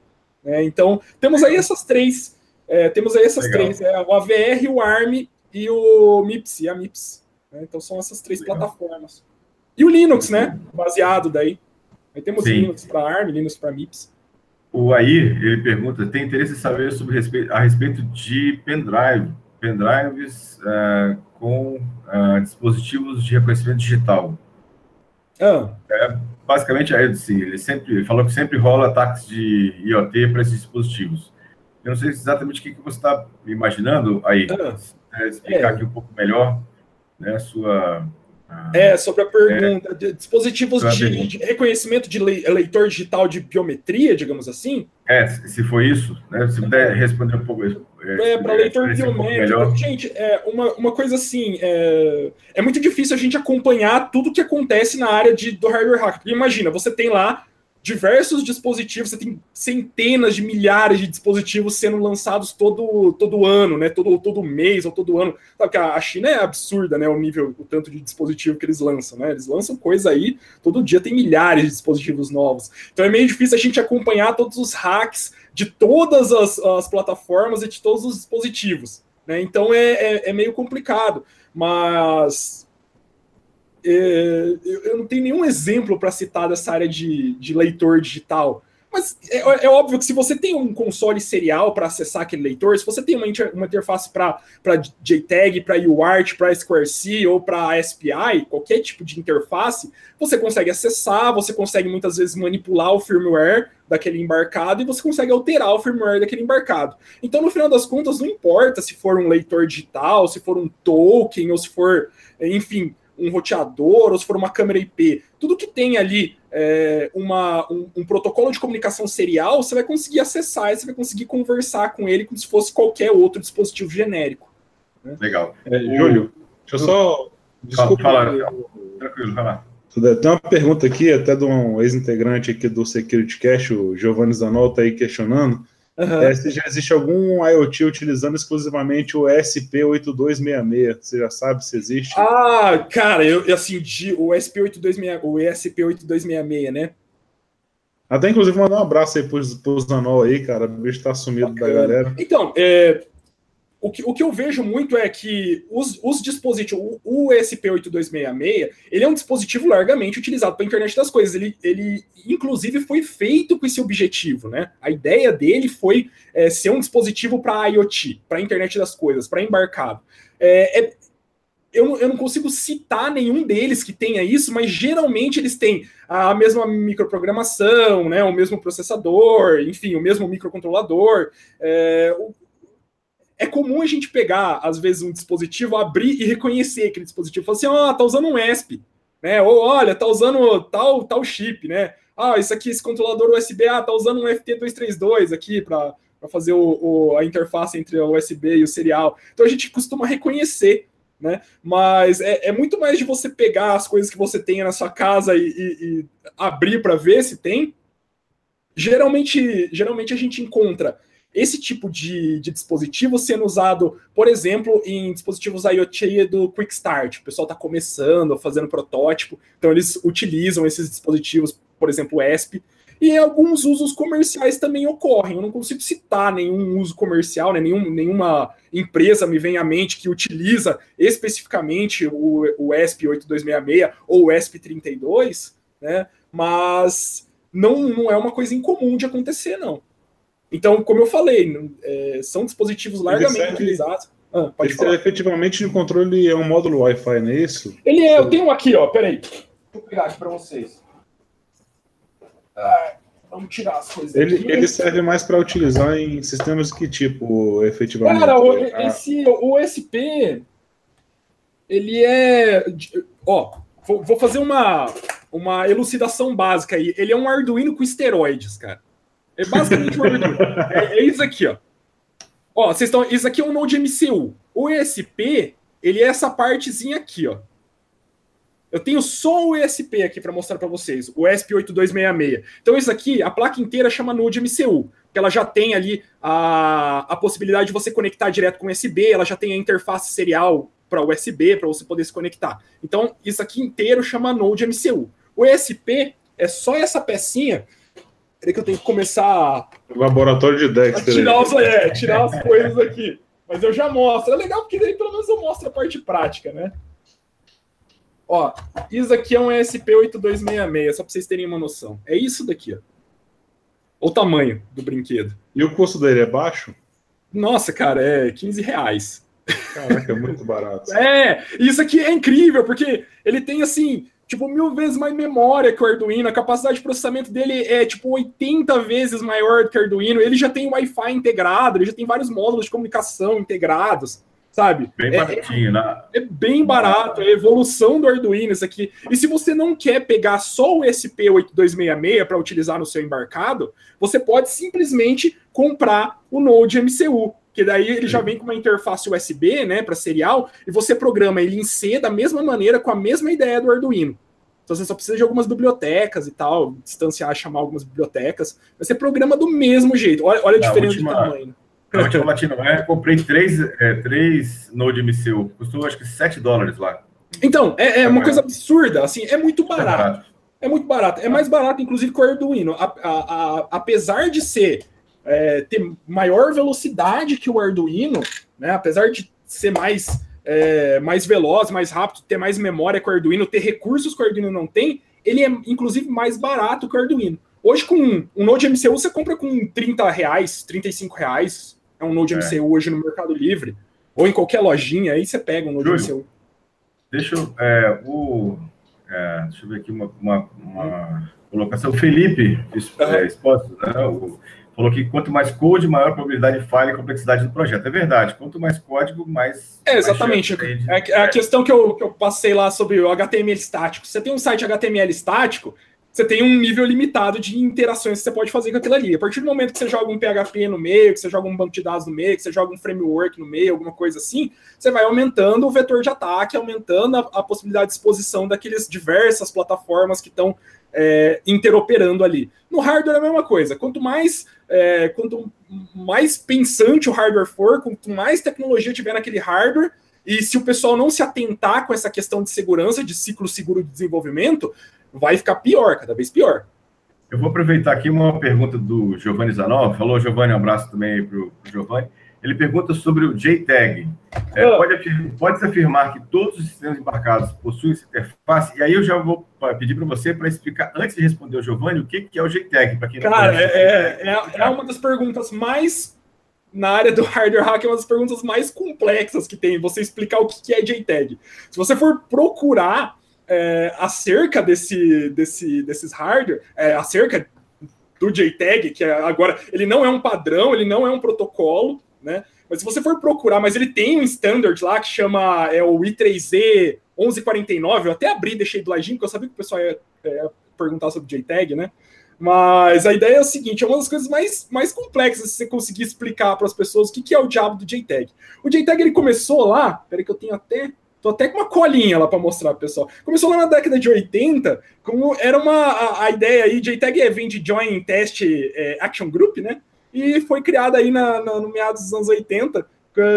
Né? Então, temos aí essas três. É, temos aí essas Legal. três: é, o AVR, o ARM e o MIPS, e a MIPS. Né? Então são essas três Legal. plataformas. E o Linux, né? Baseado daí. Aí temos Sim. Linux para ARM, Linux para MIPS. O Air, ele pergunta, tem interesse em saber sobre respeito, a respeito de pendrive, pendrives uh, com uh, dispositivos de reconhecimento digital. Ah. É, basicamente, assim, ele sempre ele falou que sempre rola ataques de IoT para esses dispositivos. Eu não sei exatamente o que, que você está imaginando aí. Ah. explicar é. aqui um pouco melhor né, a sua é, sobre a pergunta. É, de dispositivos de, de, reconhecimento de leitor digital de biometria, digamos assim? É, se foi isso, né? Se puder responder um pouco isso. É, é para leitor biométrico. Um gente, é, uma, uma coisa assim, é, é muito difícil a gente acompanhar tudo que acontece na área de, do hardware hack. Imagina, você tem lá diversos dispositivos, você tem centenas de milhares de dispositivos sendo lançados todo, todo ano, né? Todo, todo mês ou todo ano. Sabe que a China é absurda, né? O nível, o tanto de dispositivo que eles lançam, né? Eles lançam coisa aí, todo dia tem milhares de dispositivos novos. Então é meio difícil a gente acompanhar todos os hacks de todas as, as plataformas e de todos os dispositivos. Né? Então é, é, é meio complicado. Mas é, eu não tenho nenhum exemplo para citar dessa área de, de leitor digital. Mas é, é, óbvio que se você tem um console serial para acessar aquele leitor, se você tem uma, inter, uma interface para JTAG, para UART, para SquareC ou para SPI, qualquer tipo de interface, você consegue acessar, você consegue muitas vezes manipular o firmware daquele embarcado e você consegue alterar o firmware daquele embarcado. Então, no final das contas, não importa se for um leitor digital, se for um token ou se for, enfim, um roteador ou se for uma câmera IP, tudo que tem ali é, uma, um, um, protocolo de comunicação serial, você vai conseguir acessar e você vai conseguir conversar com ele como se fosse qualquer outro dispositivo genérico. Né? Legal. É, Júlio, deixa eu só. Desculpa. Fala, Tranquilo, vai lá. Tem uma pergunta aqui, até de um ex-integrante aqui do Security Cash, o Giovanni Zanotto, aí questionando. Uhum. É, se já existe algum IoT utilizando exclusivamente o SP8266, você já sabe se existe? Ah, cara, eu assim, o SP8266, o ESP8266, né? Até inclusive mandar um abraço aí pro, pro Zanol aí, cara, o bicho tá sumido Bacana. da galera. Então, é, o que, o que eu vejo muito é que os, os dispositivos, o USP8266, ele é um dispositivo largamente utilizado para a internet das coisas. Ele, ele, inclusive, foi feito com esse objetivo, né? A ideia dele foi é, ser um dispositivo para IoT, para a internet das coisas, para embarcado. É, é, eu, eu não consigo citar nenhum deles que tenha isso, mas geralmente eles têm a mesma microprogramação, né, o mesmo processador, enfim, o mesmo microcontrolador. É, é comum a gente pegar, às vezes, um dispositivo, abrir e reconhecer aquele dispositivo. Falar assim, ó, oh, tá usando um ESP, né? Ou olha, tá usando tal, tal chip, né? Ah, isso aqui, esse controlador USB, ah, tá usando um FT232 aqui para fazer o, o, a interface entre o USB e o serial. Então a gente costuma reconhecer, né? Mas é, é muito mais de você pegar as coisas que você tem na sua casa e, e, e abrir para ver se tem. Geralmente, geralmente a gente encontra esse tipo de, de dispositivo sendo usado, por exemplo, em dispositivos IoT do Quick Start. O pessoal está começando, fazendo protótipo, então eles utilizam esses dispositivos, por exemplo, o ESP, e alguns usos comerciais também ocorrem. Eu não consigo citar nenhum uso comercial, né? Nenhum, nenhuma empresa me vem à mente que utiliza especificamente o, o ESP 8266 ou o ESP 32, né? Mas não, não é uma coisa incomum de acontecer, não. Então, como eu falei, é, são dispositivos largamente serve, utilizados. Ah, pode falar. efetivamente no controle é um módulo Wi-Fi, não é isso? Ele é, eu tenho um aqui, ó, peraí. Deixa eu pegar aqui para vocês. Ah, vamos tirar as coisas ele, aqui. Ele serve mais para utilizar em sistemas que tipo, efetivamente? Cara, o, esse, o SP, ele é... Ó, vou, vou fazer uma, uma elucidação básica aí. Ele é um Arduino com esteroides, cara. É basicamente uma é, é isso aqui, ó. Ó, vocês estão. Isso aqui é um Node MCU. O ESP, ele é essa partezinha aqui, ó. Eu tenho só o ESP aqui para mostrar para vocês, o ESP8266. Então, isso aqui, a placa inteira chama Node MCU, que ela já tem ali a, a possibilidade de você conectar direto com USB, ela já tem a interface serial para USB, para você poder se conectar. Então, isso aqui inteiro chama Node MCU. O ESP é só essa pecinha Peraí que eu tenho que começar. Laboratório de Dexter. Tirar, os, é, tirar as coisas aqui. Mas eu já mostro. É legal porque daí pelo menos eu mostro a parte prática, né? Ó, isso aqui é um ESP8266, só para vocês terem uma noção. É isso daqui, ó. O tamanho do brinquedo. E o custo dele é baixo? Nossa, cara, é 15 reais. Caraca, é muito barato. é, isso aqui é incrível, porque ele tem assim tipo, mil vezes mais memória que o Arduino. A capacidade de processamento dele é, tipo, 80 vezes maior que o Arduino. Ele já tem Wi-Fi integrado, ele já tem vários módulos de comunicação integrados, sabe? Bem é, baratinho, né? É bem barato, é a evolução do Arduino isso aqui. E se você não quer pegar só o SP8266 para utilizar no seu embarcado, você pode simplesmente comprar o Node MCU, que daí ele já vem com uma interface USB, né, para serial, e você programa ele em C da mesma maneira, com a mesma ideia do Arduino. Então você só precisa de algumas bibliotecas e tal, distanciar, chamar algumas bibliotecas, mas você programa do mesmo jeito. Olha, olha a diferença última, de tamanho. Na última Latino eu comprei três, é, três Node MCU, custou acho que 7 dólares lá. Então, é, é uma coisa absurda, assim, é muito é barato. É, barato. é muito barato. É mais barato, inclusive, que o Arduino. A, a, a, apesar de ser é, ter maior velocidade que o Arduino, né? Apesar de ser mais, é, mais veloz, mais rápido, ter mais memória que o Arduino, ter recursos que o Arduino não tem, ele é inclusive mais barato que o Arduino. Hoje, com um Node MCU, você compra com 30 reais, 35 reais. É um Node é. MCU hoje no Mercado Livre. Ou em qualquer lojinha, aí você pega um Node Júlio, MCU. Deixa eu. É, o, é, deixa eu ver aqui uma, uma, uma colocação. O Felipe é, Exposto, né? O, falou que quanto mais code, maior probabilidade de falha e complexidade do projeto. É verdade. Quanto mais código, mais. É, exatamente. Mais é a questão que eu, que eu passei lá sobre o HTML estático. Você tem um site HTML estático, você tem um nível limitado de interações que você pode fazer com aquilo ali. A partir do momento que você joga um PHP no meio, que você joga um banco de dados no meio, que você joga um framework no meio, alguma coisa assim, você vai aumentando o vetor de ataque, aumentando a, a possibilidade de exposição daqueles diversas plataformas que estão é, interoperando ali. No hardware é a mesma coisa. Quanto mais, é, quanto mais pensante o hardware for, quanto mais tecnologia tiver naquele hardware, e se o pessoal não se atentar com essa questão de segurança, de ciclo seguro de desenvolvimento, vai ficar pior, cada vez pior. Eu vou aproveitar aqui uma pergunta do Giovanni Zanov. Falou, Giovanni, um abraço também para o Giovanni. Ele pergunta sobre o JTAG. É, ah. pode, pode afirmar que todos os sistemas embarcados possuem essa interface? E aí eu já vou pedir para você para explicar, antes de responder o Giovanni, o que, que é o JTAG, para quem não Cara, é, é, é uma das perguntas mais na área do hardware hack é uma das perguntas mais complexas que tem, você explicar o que é JTAG. Se você for procurar é, acerca desse, desse, desses hardware, é, acerca do JTAG, que é, agora ele não é um padrão, ele não é um protocolo, né? Mas se você for procurar, mas ele tem um standard lá que chama é o I3Z 1149, eu até abri, deixei do ladinho, porque eu sabia que o pessoal ia, ia perguntar sobre JTAG, né? Mas a ideia é o seguinte: é uma das coisas mais, mais complexas se você conseguir explicar para as pessoas o que, que é o diabo do JTAG. O JTAG ele começou lá, peraí que eu tenho até Tô até com uma colinha lá para mostrar, pessoal. Começou lá na década de 80, como era uma a, a ideia aí, JTAG vem de Join Test é, Action Group, né? E foi criada aí na, na, no meados dos anos 80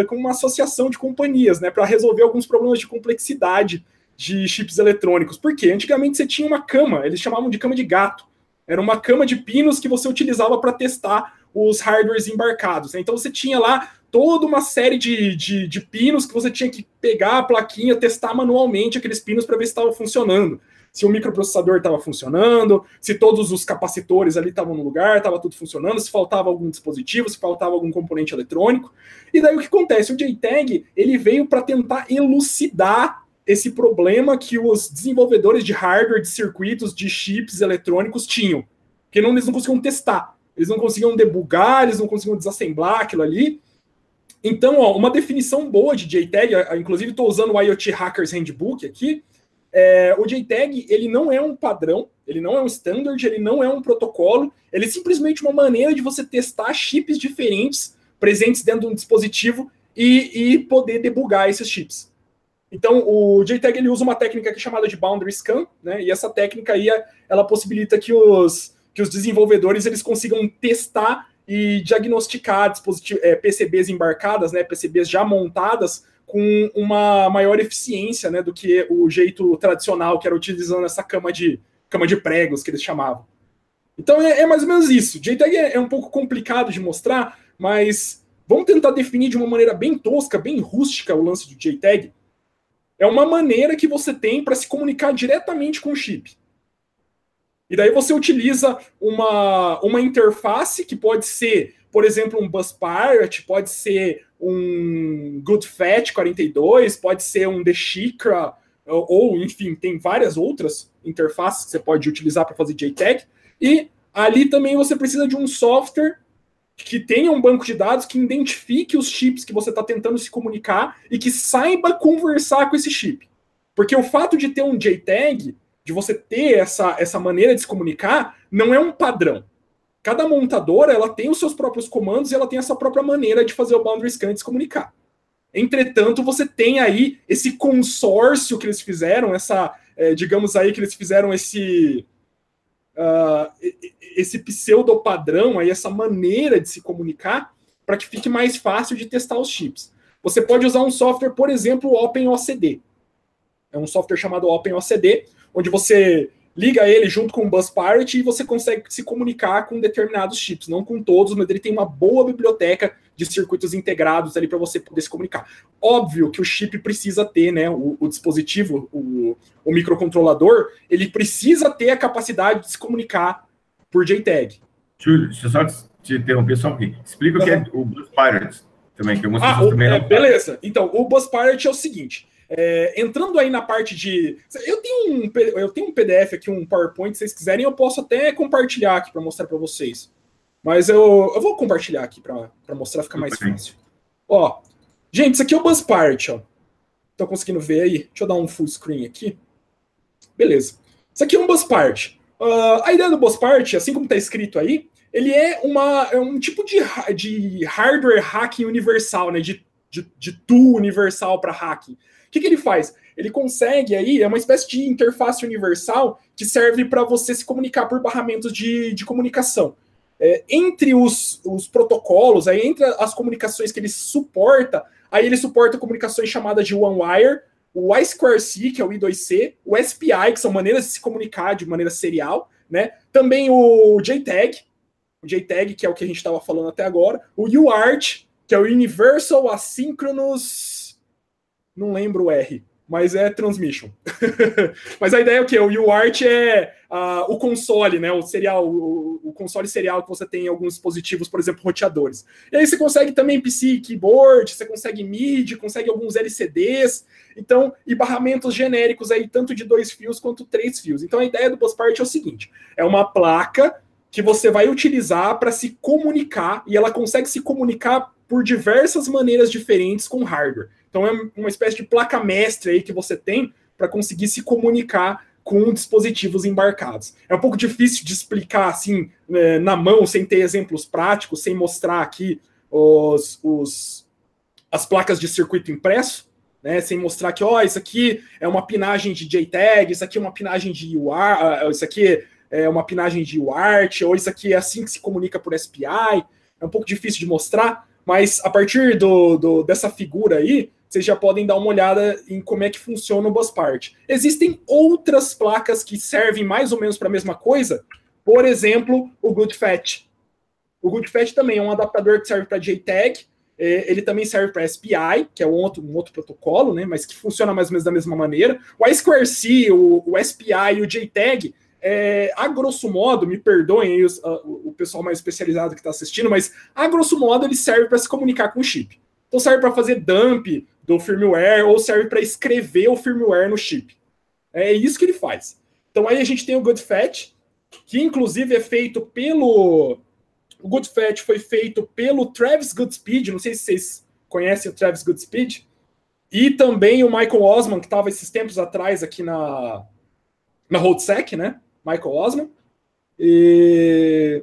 com uma associação de companhias, né, para resolver alguns problemas de complexidade de chips eletrônicos. Por quê? Antigamente você tinha uma cama, eles chamavam de cama de gato. Era uma cama de pinos que você utilizava para testar os hardwares embarcados. Né? Então você tinha lá toda uma série de, de, de, pinos que você tinha que pegar a plaquinha, testar manualmente aqueles pinos para ver se estava funcionando. Se o microprocessador estava funcionando, se todos os capacitores ali estavam no lugar, estava tudo funcionando, se faltava algum dispositivo, se faltava algum componente eletrônico. E daí o que acontece? O JTAG ele veio para tentar elucidar esse problema que os desenvolvedores de hardware, de circuitos, de chips eletrônicos tinham. Porque não, eles não conseguiam testar, eles não conseguiam debugar, eles não conseguiam desassemblar aquilo ali. Então, ó, uma definição boa de JTAG, inclusive estou usando o IoT Hackers Handbook aqui, é, o JTAG ele não é um padrão, ele não é um standard, ele não é um protocolo, ele é simplesmente uma maneira de você testar chips diferentes presentes dentro de um dispositivo e, e poder debugar esses chips. Então, o JTAG ele usa uma técnica que é chamada de boundary scan, né? E essa técnica aí ela possibilita que os, que os desenvolvedores eles consigam testar e diagnosticar dispositivos, é, PCBs embarcadas, né, PCBs já montadas, com uma maior eficiência né, do que o jeito tradicional, que era utilizando essa cama de, cama de pregos, que eles chamavam. Então é, é mais ou menos isso. JTAG é, é um pouco complicado de mostrar, mas vamos tentar definir de uma maneira bem tosca, bem rústica o lance do JTAG. É uma maneira que você tem para se comunicar diretamente com o chip. E daí você utiliza uma, uma interface que pode ser, por exemplo, um Bus Pirate, pode ser um GoodFat 42, pode ser um Deshikra, ou, ou, enfim, tem várias outras interfaces que você pode utilizar para fazer JTAG. E ali também você precisa de um software que tenha um banco de dados que identifique os chips que você está tentando se comunicar e que saiba conversar com esse chip. Porque o fato de ter um JTAG de você ter essa, essa maneira de se comunicar, não é um padrão. Cada montadora ela tem os seus próprios comandos e ela tem essa própria maneira de fazer o boundary scan de se comunicar. Entretanto, você tem aí esse consórcio que eles fizeram, essa, é, digamos aí que eles fizeram esse uh, esse pseudo padrão aí, essa maneira de se comunicar para que fique mais fácil de testar os chips. Você pode usar um software, por exemplo, o OpenOCD. É um software chamado OpenOCD, onde você liga ele junto com o Bus Pirate e você consegue se comunicar com determinados chips, não com todos, mas ele tem uma boa biblioteca de circuitos integrados ali para você poder se comunicar. Óbvio que o chip precisa ter, né, o, o dispositivo, o, o, microcontrolador, ele precisa ter a capacidade de se comunicar por JTAG. Júlio, deixa eu só te interromper só um pouquinho. Explica uhum. o que é o Bus Pirate também, que algumas ah, pessoas o, também é, não... Beleza. Então, o Bus Pirate é o seguinte, é, entrando aí na parte de. Eu tenho, um, eu tenho um PDF aqui, um PowerPoint, se vocês quiserem, eu posso até compartilhar aqui para mostrar para vocês. Mas eu, eu vou compartilhar aqui para mostrar, ficar mais fácil. Ó, gente, isso aqui é o Buzz Part, ó. Estão conseguindo ver aí? Deixa eu dar um full screen aqui. Beleza. Isso aqui é um Buzz Part. Uh, a ideia do Buzz Part, assim como está escrito aí, ele é, uma, é um tipo de, de hardware hacking universal, né? De, de, de tool universal para hacking. O que, que ele faz? Ele consegue aí, é uma espécie de interface universal que serve para você se comunicar por barramentos de, de comunicação. É, entre os, os protocolos, aí, entre as comunicações que ele suporta, aí ele suporta comunicações chamadas de OneWire, o I2C, que é o I2C, o SPI, que são maneiras de se comunicar de maneira serial, né? Também o JTAG, o JTAG, que é o que a gente estava falando até agora, o UART, que é o Universal Asynchronous. Não lembro o R mas é transmission. mas a ideia é o quê? O UART é uh, o console, né? O serial, o, o, console serial que você tem em alguns dispositivos, por exemplo, roteadores. E aí você consegue também PC keyboard, você consegue MIDI, consegue alguns LCDs, então, e barramentos genéricos aí, tanto de dois fios quanto três fios. Então a ideia do Buspart é o seguinte: é uma placa que você vai utilizar para se comunicar, e ela consegue se comunicar por diversas maneiras diferentes com hardware. Então é uma espécie de placa mestre aí que você tem para conseguir se comunicar com dispositivos embarcados. É um pouco difícil de explicar assim né, na mão, sem ter exemplos práticos, sem mostrar aqui os, os as placas de circuito impresso, né, sem mostrar que, ó, oh, isso aqui é uma pinagem de JTAG, isso aqui é uma pinagem de UART, ah, isso aqui é uma pinagem de UART, ou isso aqui é assim que se comunica por SPI. É um pouco difícil de mostrar, mas a partir do, do dessa figura aí, vocês já podem dar uma olhada em como é que funciona o Buspart. Existem outras placas que servem mais ou menos para a mesma coisa, por exemplo, o GoodFat. O GoodFat também é um adaptador que serve para JTAG, é, ele também serve para SPI, que é um outro, um outro protocolo, né, mas que funciona mais ou menos da mesma maneira. O I2C, o, o SPI e o JTAG, é, a grosso modo, me perdoem aí os, o pessoal mais especializado que está assistindo, mas a grosso modo ele serve para se comunicar com o chip. Então serve para fazer dump do firmware ou serve para escrever o firmware no chip. É isso que ele faz. Então aí a gente tem o GoodFat, que inclusive é feito pelo. O GoodFat foi feito pelo Travis Goodspeed, não sei se vocês conhecem o Travis Goodspeed, e também o Michael Osman, que estava esses tempos atrás aqui na, na RoadSec, né? Michael Osman. E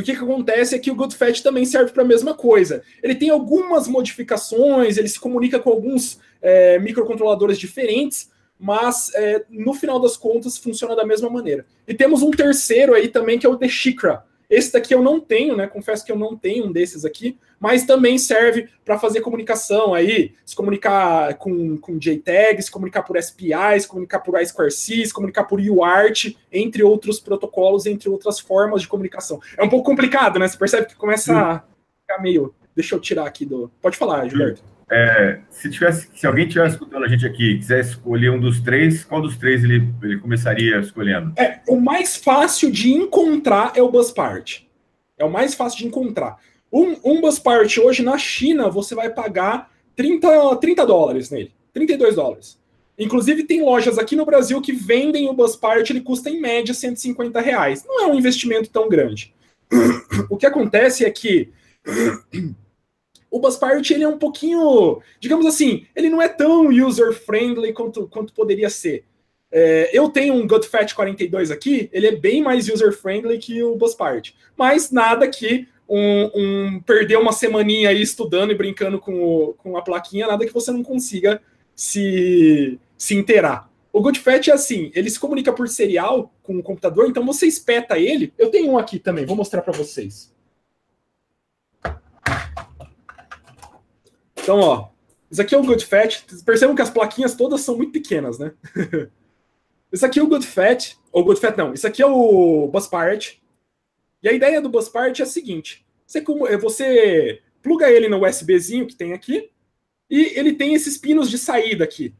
o que, que acontece é que o GoodFat também serve para a mesma coisa. Ele tem algumas modificações, ele se comunica com alguns é, microcontroladores diferentes, mas é, no final das contas funciona da mesma maneira. E temos um terceiro aí também que é o The Shikra, esse daqui eu não tenho, né? Confesso que eu não tenho um desses aqui, mas também serve para fazer comunicação aí, se comunicar com, com JTAG, se comunicar por SPI, se comunicar por I2C, se comunicar por UART, entre outros protocolos, entre outras formas de comunicação. É um pouco complicado, né? Você percebe que começa Sim. a ficar meio. Deixa eu tirar aqui do. Pode falar, Gilberto. É, se, tivesse, se alguém estiver escutando a gente aqui e quiser escolher um dos três, qual dos três ele, ele começaria escolhendo? É, o mais fácil de encontrar é o Buzzpart. É o mais fácil de encontrar. Um, um Buzzpart hoje na China você vai pagar 30, 30 dólares nele. 32 dólares. Inclusive, tem lojas aqui no Brasil que vendem o Buzzpart, ele custa em média 150 reais. Não é um investimento tão grande. O que acontece é que o Buzzpart ele é um pouquinho, digamos assim, ele não é tão user-friendly quanto, quanto poderia ser. É, eu tenho um GutFat 42 aqui, ele é bem mais user-friendly que o Buzzpart, mas nada que um, um, perder uma semaninha aí estudando e brincando com, o, com a plaquinha, nada que você não consiga se, se inteirar. O GoodFat é assim, ele se comunica por serial com o computador, então você espeta ele. Eu tenho um aqui também, vou mostrar para vocês. Então, ó, isso aqui é o Good Fat. Percebam que as plaquinhas todas são muito pequenas, né? isso aqui é o Good Fat, ou Good Fat não, isso aqui é o Pirate. E a ideia do Pirate é a seguinte: você, é, você pluga ele no USBzinho que tem aqui, e ele tem esses pinos de saída aqui.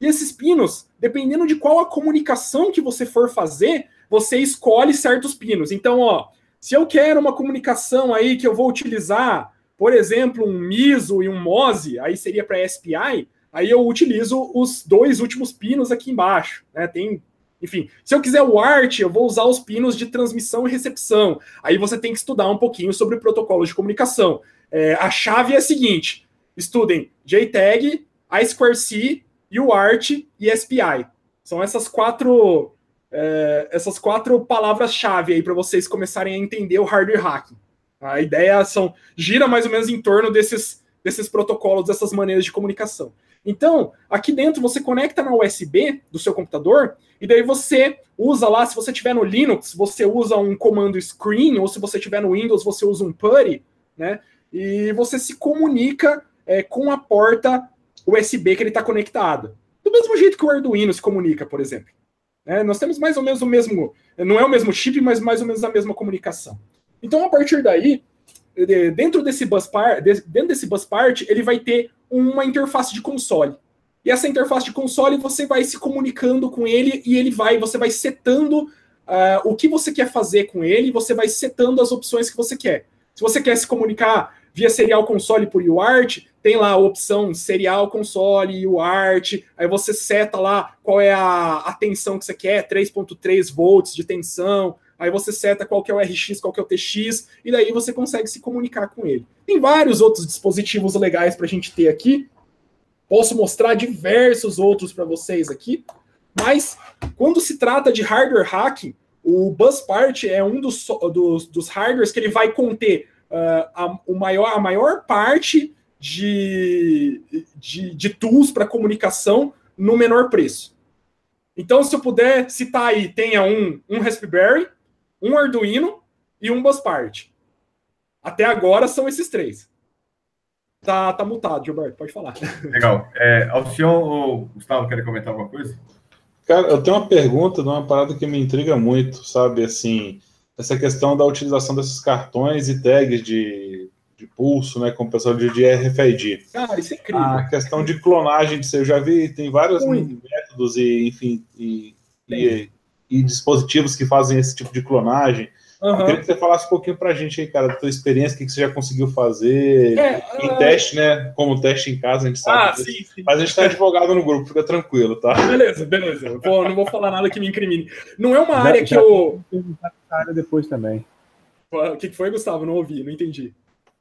E esses pinos, dependendo de qual a comunicação que você for fazer, você escolhe certos pinos. Então, ó, se eu quero uma comunicação aí que eu vou utilizar por exemplo, um MISO e um MOSE, aí seria para SPI, aí eu utilizo os dois últimos pinos aqui embaixo. Né? Tem, enfim, se eu quiser o ART, eu vou usar os pinos de transmissão e recepção. Aí você tem que estudar um pouquinho sobre protocolos de comunicação. É, a chave é a seguinte: estudem JTAG, I2C, UART e SPI. São essas quatro é, essas quatro palavras-chave aí para vocês começarem a entender o hardware hacking. A ideia são, gira mais ou menos em torno desses, desses protocolos, dessas maneiras de comunicação. Então, aqui dentro você conecta na USB do seu computador e daí você usa lá, se você tiver no Linux, você usa um comando screen, ou se você tiver no Windows, você usa um PuTTY, né? E você se comunica é, com a porta USB que ele está conectado. Do mesmo jeito que o Arduino se comunica, por exemplo. É, nós temos mais ou menos o mesmo, não é o mesmo chip, mas mais ou menos a mesma comunicação. Então, a partir daí, dentro desse bus part, dentro desse bus part, ele vai ter uma interface de console. E essa interface de console você vai se comunicando com ele e ele vai, você vai setando uh, o que você quer fazer com ele, você vai setando as opções que você quer. Se você quer se comunicar via serial console por UART, tem lá a opção serial console, UART, aí você seta lá qual é a, a tensão que você quer, 3.3 volts de tensão, aí você seta qual que é o RX, qual que é o TX, e daí você consegue se comunicar com ele. Tem vários outros dispositivos legais para a gente ter aqui. Posso mostrar diversos outros para vocês aqui, mas quando se trata de hardware hacking, o BusPart é um dos, dos, dos hardwares que ele vai conter uh, a, o maior, a maior parte de, de, de tools para comunicação no menor preço. Então, se eu puder citar aí, tenha um, um Raspberry, um Arduino e um BusPart. Até agora são esses três. Tá, tá mutado, Gilberto, pode falar. Legal. É, Alcion ou Gustavo, querem comentar alguma coisa? Cara, eu tenho uma pergunta de uma parada que me intriga muito, sabe? Assim, essa questão da utilização desses cartões e tags de, de pulso, né, com o pessoal de, de RFID. Cara, isso é incrível. A questão de clonagem, eu já vi, tem vários Muito. métodos e, enfim, e, e, e, dispositivos que fazem esse tipo de clonagem. Uhum. Eu queria que você falasse um pouquinho pra gente aí, cara, da tua experiência, o que, você já conseguiu fazer é, em uh... teste, né? Como teste em casa, a gente sabe. Ah, sim, sim. Mas a gente tá advogado no grupo, fica tranquilo, tá? Beleza, beleza. Pô, não vou falar nada que me incrimine. Não é uma já, área que já eu. área depois também. O que foi, Gustavo? Não ouvi, não entendi.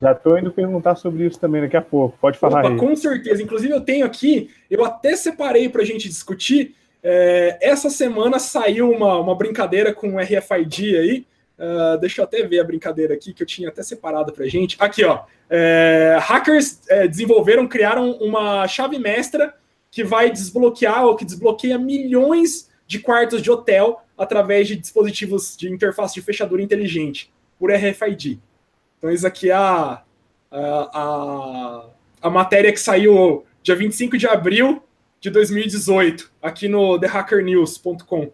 Já estou indo perguntar sobre isso também daqui a pouco. Pode falar Opa, aí. Com certeza. Inclusive, eu tenho aqui, eu até separei para a gente discutir. É, essa semana saiu uma, uma brincadeira com o RFID aí. Uh, deixa eu até ver a brincadeira aqui que eu tinha até separado para gente. Aqui, ó. É, hackers é, desenvolveram, criaram uma chave mestra que vai desbloquear ou que desbloqueia milhões de quartos de hotel através de dispositivos de interface de fechadura inteligente por RFID. Então, isso aqui é a, a, a, a matéria que saiu dia 25 de abril de 2018, aqui no thehackernews.com.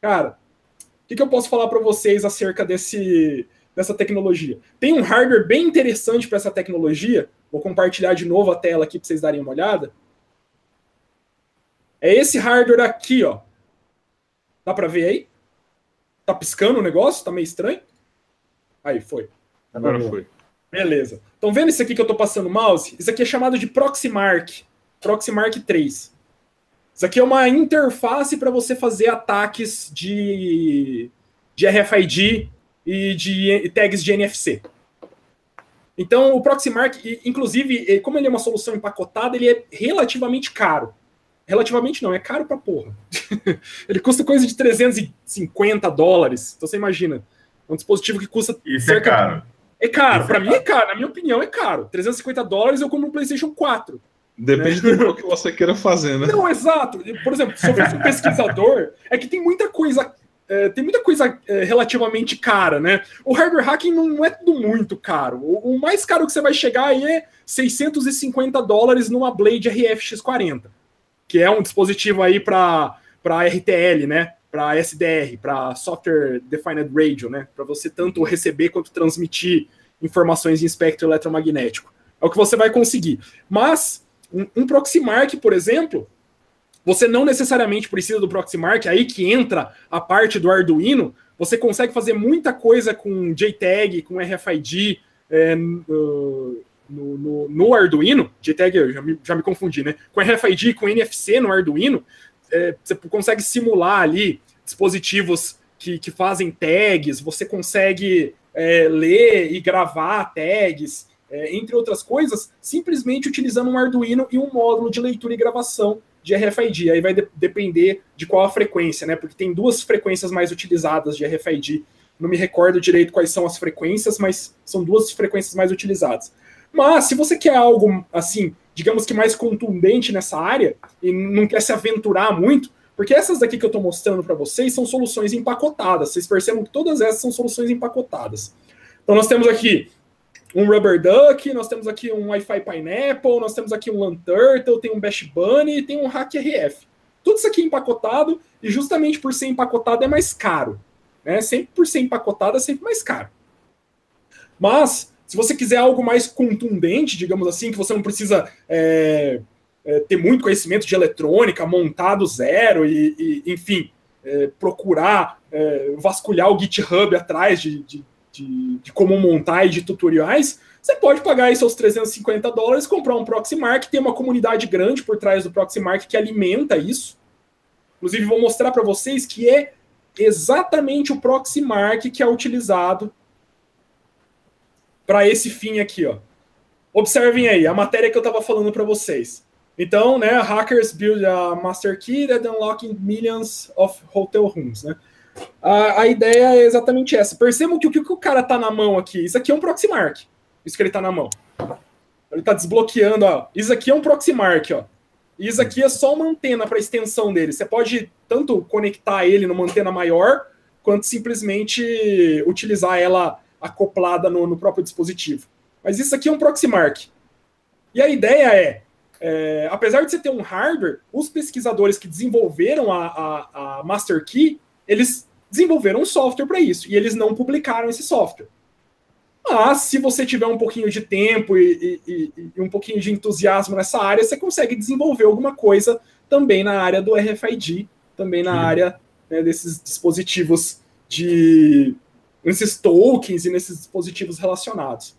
Cara, o que, que eu posso falar para vocês acerca desse, dessa tecnologia? Tem um hardware bem interessante para essa tecnologia. Vou compartilhar de novo a tela aqui para vocês darem uma olhada. É esse hardware aqui, ó. Dá para ver aí? Tá piscando o negócio? Tá meio estranho? Aí, foi. Agora foi. Beleza. Estão vendo isso aqui que eu estou passando o mouse? Isso aqui é chamado de Proxmark. Proxmark 3. Isso aqui é uma interface para você fazer ataques de, de RFID e de tags de NFC. Então, o Proxmark, inclusive, como ele é uma solução empacotada, ele é relativamente caro. Relativamente não, é caro pra porra. ele custa coisa de 350 dólares. Então você imagina. É um dispositivo que custa. Isso é cerca... é caro. É caro, para mim é caro, na minha opinião é caro. 350 dólares eu compro um PlayStation 4. Depende né? do que você queira fazer, né? Não, exato. Por exemplo, se eu fosse um pesquisador, é que tem muita coisa. É, tem muita coisa é, relativamente cara, né? O hardware hacking não é tudo muito caro. O, o, mais caro que você vai chegar aí é 650 dólares numa Blade RFX40, que é um dispositivo aí para RTL, né? para SDR, para Software Defined Radio, né? Para você tanto receber quanto transmitir informações em espectro eletromagnético. É o que você vai conseguir. Mas um, um por exemplo, você não necessariamente precisa do Proxmark, aí que entra a parte do Arduino, você consegue fazer muita coisa com JTAG, com RFID, é, no, no, no, Arduino, JTAG, eu já me, já me confundi, né? Com RFID, com NFC no Arduino, é, você consegue simular ali dispositivos que, que fazem tags, você consegue é, ler e gravar tags, é, entre outras coisas, simplesmente utilizando um Arduino e um módulo de leitura e gravação de RFID. Aí vai de depender de qual a frequência, né? Porque tem duas frequências mais utilizadas de RFID. Não me recordo direito quais são as frequências, mas são duas frequências mais utilizadas. Mas se você quer algo assim, digamos que mais contundente nessa área e não quer se aventurar muito, porque essas daqui que eu estou mostrando para vocês são soluções empacotadas. Vocês percebam que todas essas são soluções empacotadas. Então nós temos aqui um Rubber Duck, nós temos aqui um Wi-Fi Pineapple, nós temos aqui um LANTurtle, tem um Bash Bunny e tem um Hack RF. Tudo isso aqui empacotado e justamente por ser empacotado é mais caro. Né? Sempre por ser empacotado é sempre mais caro. Mas Se você quiser algo mais contundente, digamos assim, que você não precisa é, é, ter muito conhecimento de eletrônica, montar do zero e, e enfim, é, procurar é, vasculhar o GitHub atrás de, de, de, de, como montar e de tutoriais, você pode pagar aí seus 350 dólares, comprar um Proxmark, tem uma comunidade grande por trás do Proxmark que alimenta isso. Inclusive, vou mostrar para vocês que é exatamente o Proxmark que é utilizado para esse fim aqui, ó. Observem aí a matéria que eu estava falando para vocês. Então, né, hackers build a master key that unlocking millions of hotel rooms, né? A, a ideia é exatamente essa. Percebam que o que o cara tá na mão aqui, isso aqui é um Proxmark. Isso que ele tá na mão. Ele tá desbloqueando, ó. Isso aqui é um Proxmark, ó. Isso aqui é só uma antena para extensão dele. Você pode tanto conectar ele numa antena maior, quanto simplesmente utilizar ela acoplada no, no próprio dispositivo. Mas isso aqui é um Proxmark. E a ideia é, é, apesar de você ter um hardware, os pesquisadores que desenvolveram a, a, a Master Key, eles desenvolveram um software para isso, e eles não publicaram esse software. Mas se você tiver um pouquinho de tempo e, e, e, um pouquinho de entusiasmo nessa área, você consegue desenvolver alguma coisa também na área do RFID, também na Sim. área né, desses dispositivos de. nesses tokens e nesses dispositivos relacionados.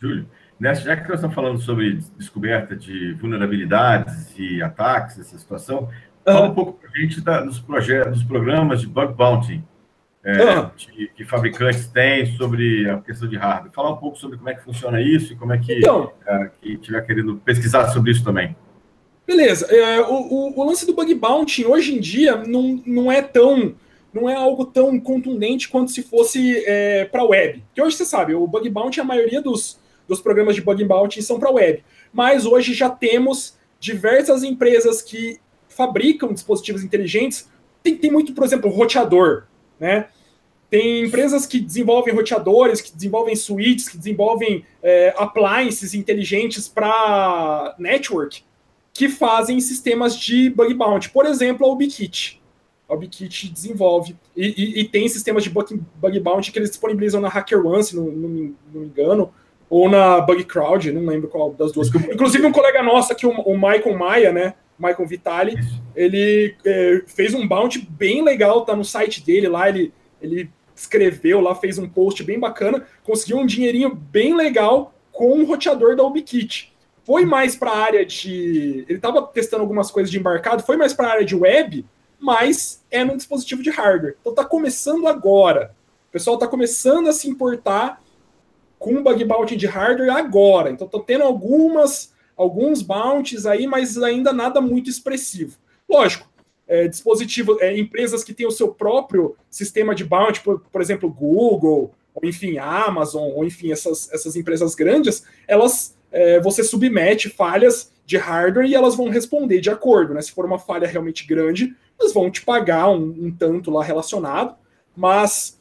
Júlio, nessa, já que nós estamos falando sobre descoberta de vulnerabilidades e ataques, essa situação, fala um pouco para a gente da, dos projetos, dos programas de bug bounty é, de, que fabricantes têm sobre a questão de hardware. Fala um pouco sobre como é que funciona isso e como é que então, é, que estiver querendo pesquisar sobre isso também. Beleza. É, o, o, o, lance do bug bounty hoje em dia não, não é tão não é algo tão contundente quanto se fosse é, para web. Que hoje você sabe, o bug bounty a maioria dos, dos programas de bug bounty são para web. Mas hoje já temos diversas empresas que fabricam dispositivos inteligentes. Tem, tem muito, por exemplo, roteador, né? Tem empresas que desenvolvem roteadores, que desenvolvem suítes, que desenvolvem é, appliances inteligentes para network, que fazem sistemas de bug bounty. Por exemplo, a UbiKit. A UbiKit desenvolve e, e, e, tem sistemas de bug, bug bounty que eles disponibilizam na HackerOne, se não, não, não me engano, ou na BugCrowd, não lembro qual das duas. Inclusive, um colega nosso aqui, o, Michael Maia, né? Michael Vitali, ele é, fez um bounty bem legal, tá no site dele lá, ele, ele escreveu lá, fez um post bem bacana, conseguiu um dinheirinho bem legal com o roteador da UbiKit. Foi mais para a área de. Ele estava testando algumas coisas de embarcado, foi mais para a área de web, mas é num dispositivo de hardware. Então está começando agora. O pessoal está começando a se importar com bug bounty de hardware agora. Então estão tendo algumas alguns bounties aí, mas ainda nada muito expressivo. Lógico, é, dispositivos, é, empresas que têm o seu próprio sistema de bounty, por, por exemplo, Google, ou enfim, Amazon, ou enfim, essas, essas empresas grandes, elas é, você submete falhas de hardware e elas vão responder de acordo, né? Se for uma falha realmente grande, elas vão te pagar um, um tanto lá relacionado, mas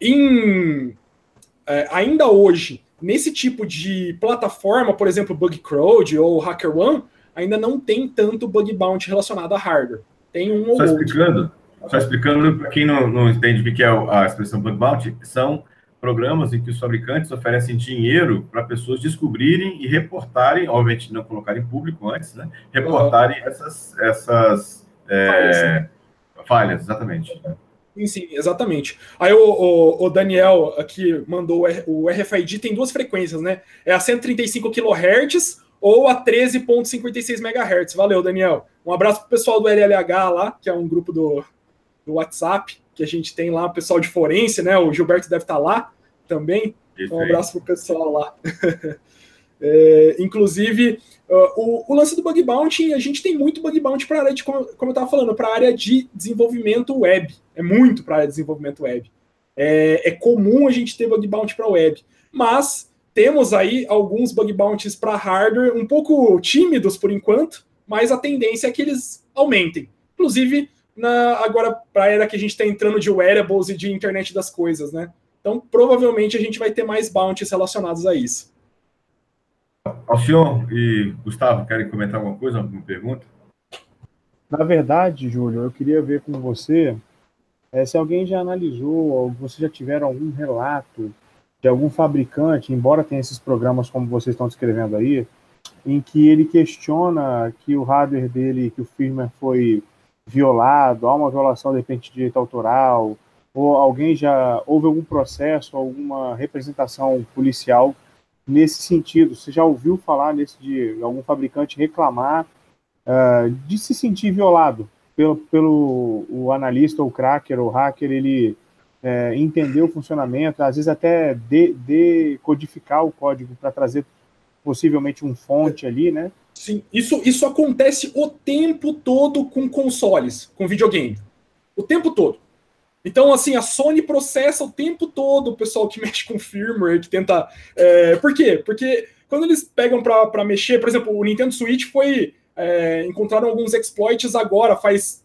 em, é, ainda hoje, nesse tipo de plataforma, por exemplo, BugCrowd ou HackerOne, ainda não tem tanto bug bounty relacionado a hardware. Tem um ou só explicando, Só explicando para quem não, não entende o que é a expressão bug bounty, são programas em que os fabricantes oferecem dinheiro para pessoas descobrirem e reportarem, obviamente não colocarem público antes, né? Reportarem uhum. essas, essas é, falhas, né? falhas, exatamente. Sim, sim, exatamente. Aí o, o, o, Daniel aqui mandou o RFID tem duas frequências, né? É a 135 kHz ou a 13.56 MHz. Valeu, Daniel. Um abraço pro pessoal do LLH lá, que é um grupo do, do WhatsApp que a gente tem lá, o pessoal de forense, né? O Gilberto deve estar tá lá também. Então, um abraço pro pessoal lá. é, inclusive, uh, o, o, lance do bug bounty, a gente tem muito bug bounty para a área de, como, como eu estava falando, para a área de desenvolvimento web. É muito para a área de desenvolvimento web. É, é comum a gente ter bug bounty para web. Mas temos aí alguns bug bounties para hardware um pouco tímidos por enquanto, mas a tendência é que eles aumentem. Inclusive, na, agora, para a era que a gente está entrando de wearables e de internet das coisas, né? Então, provavelmente a gente vai ter mais bounties relacionados a isso. Alcion e Gustavo, querem comentar alguma coisa, alguma pergunta? Na verdade, Júlio, eu queria ver com você é, se alguém já analisou, ou você já tiveram algum relato de algum fabricante, embora tenha esses programas como vocês estão descrevendo aí, em que ele questiona que o hardware dele, que o firmware foi violado, há uma violação de repente de direito autoral, ou alguém já houve algum processo, alguma representação policial nesse sentido? Você já ouviu falar nesse de algum fabricante reclamar uh, de se sentir violado pelo, pelo o analista, ou cracker, ou hacker, ele é, entender o funcionamento, às vezes até decodificar de o código para trazer possivelmente um fonte ali, né? Sim, isso, isso acontece o tempo todo com consoles, com videogame. O tempo todo. Então, assim, a Sony processa o tempo todo o pessoal que mexe com firmware, que tenta. É, por quê? Porque quando eles pegam para mexer, por exemplo, o Nintendo Switch foi. É, encontraram alguns exploits agora, faz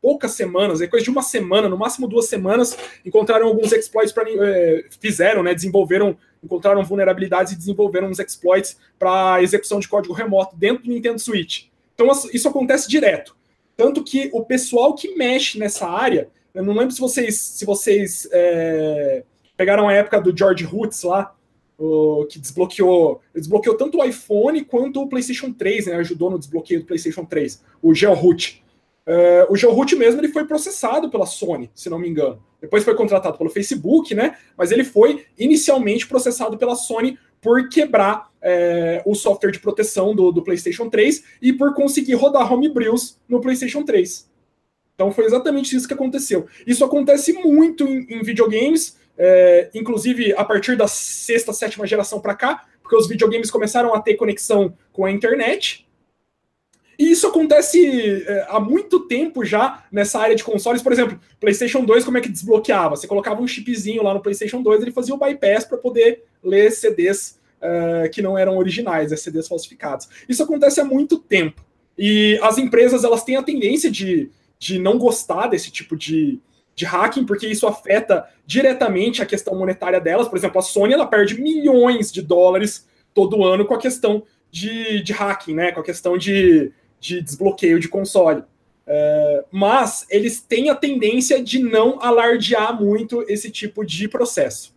poucas semanas, é coisa de uma semana, no máximo duas semanas, encontraram alguns exploits para é, fizeram, né, desenvolveram, encontraram vulnerabilidades e desenvolveram uns exploits para execução de código remoto dentro do Nintendo Switch. Então isso acontece direto, tanto que o pessoal que mexe nessa área eu não lembro se vocês, se vocês é, pegaram a época do George Hoots lá, o, que desbloqueou, desbloqueou tanto o iPhone quanto o PlayStation 3, né? Ajudou no desbloqueio do PlayStation 3, o GeoRoot. Uh, o GeoRoot mesmo ele foi processado pela Sony, se não me engano. Depois foi contratado pelo Facebook, né? Mas ele foi inicialmente processado pela Sony por quebrar é, o software de proteção do, do, PlayStation 3 e por conseguir rodar homebrews no PlayStation 3. Então foi exatamente isso que aconteceu. Isso acontece muito em, em videogames, é, inclusive a partir da sexta, sétima geração para cá, porque os videogames começaram a ter conexão com a internet. E isso acontece é, há muito tempo já nessa área de consoles. Por exemplo, PlayStation 2, como é que desbloqueava? Você colocava um chipzinho lá no PlayStation 2, ele fazia o bypass para poder ler CDs é, que não eram originais, né, CDs falsificados. Isso acontece há muito tempo. E as empresas elas têm a tendência de de não gostar desse tipo de, de hacking, porque isso afeta diretamente a questão monetária delas. Por exemplo, a Sony ela perde milhões de dólares todo ano com a questão de, de hacking, né? Com a questão de, de desbloqueio de console. É, mas eles têm a tendência de não alardear muito esse tipo de processo.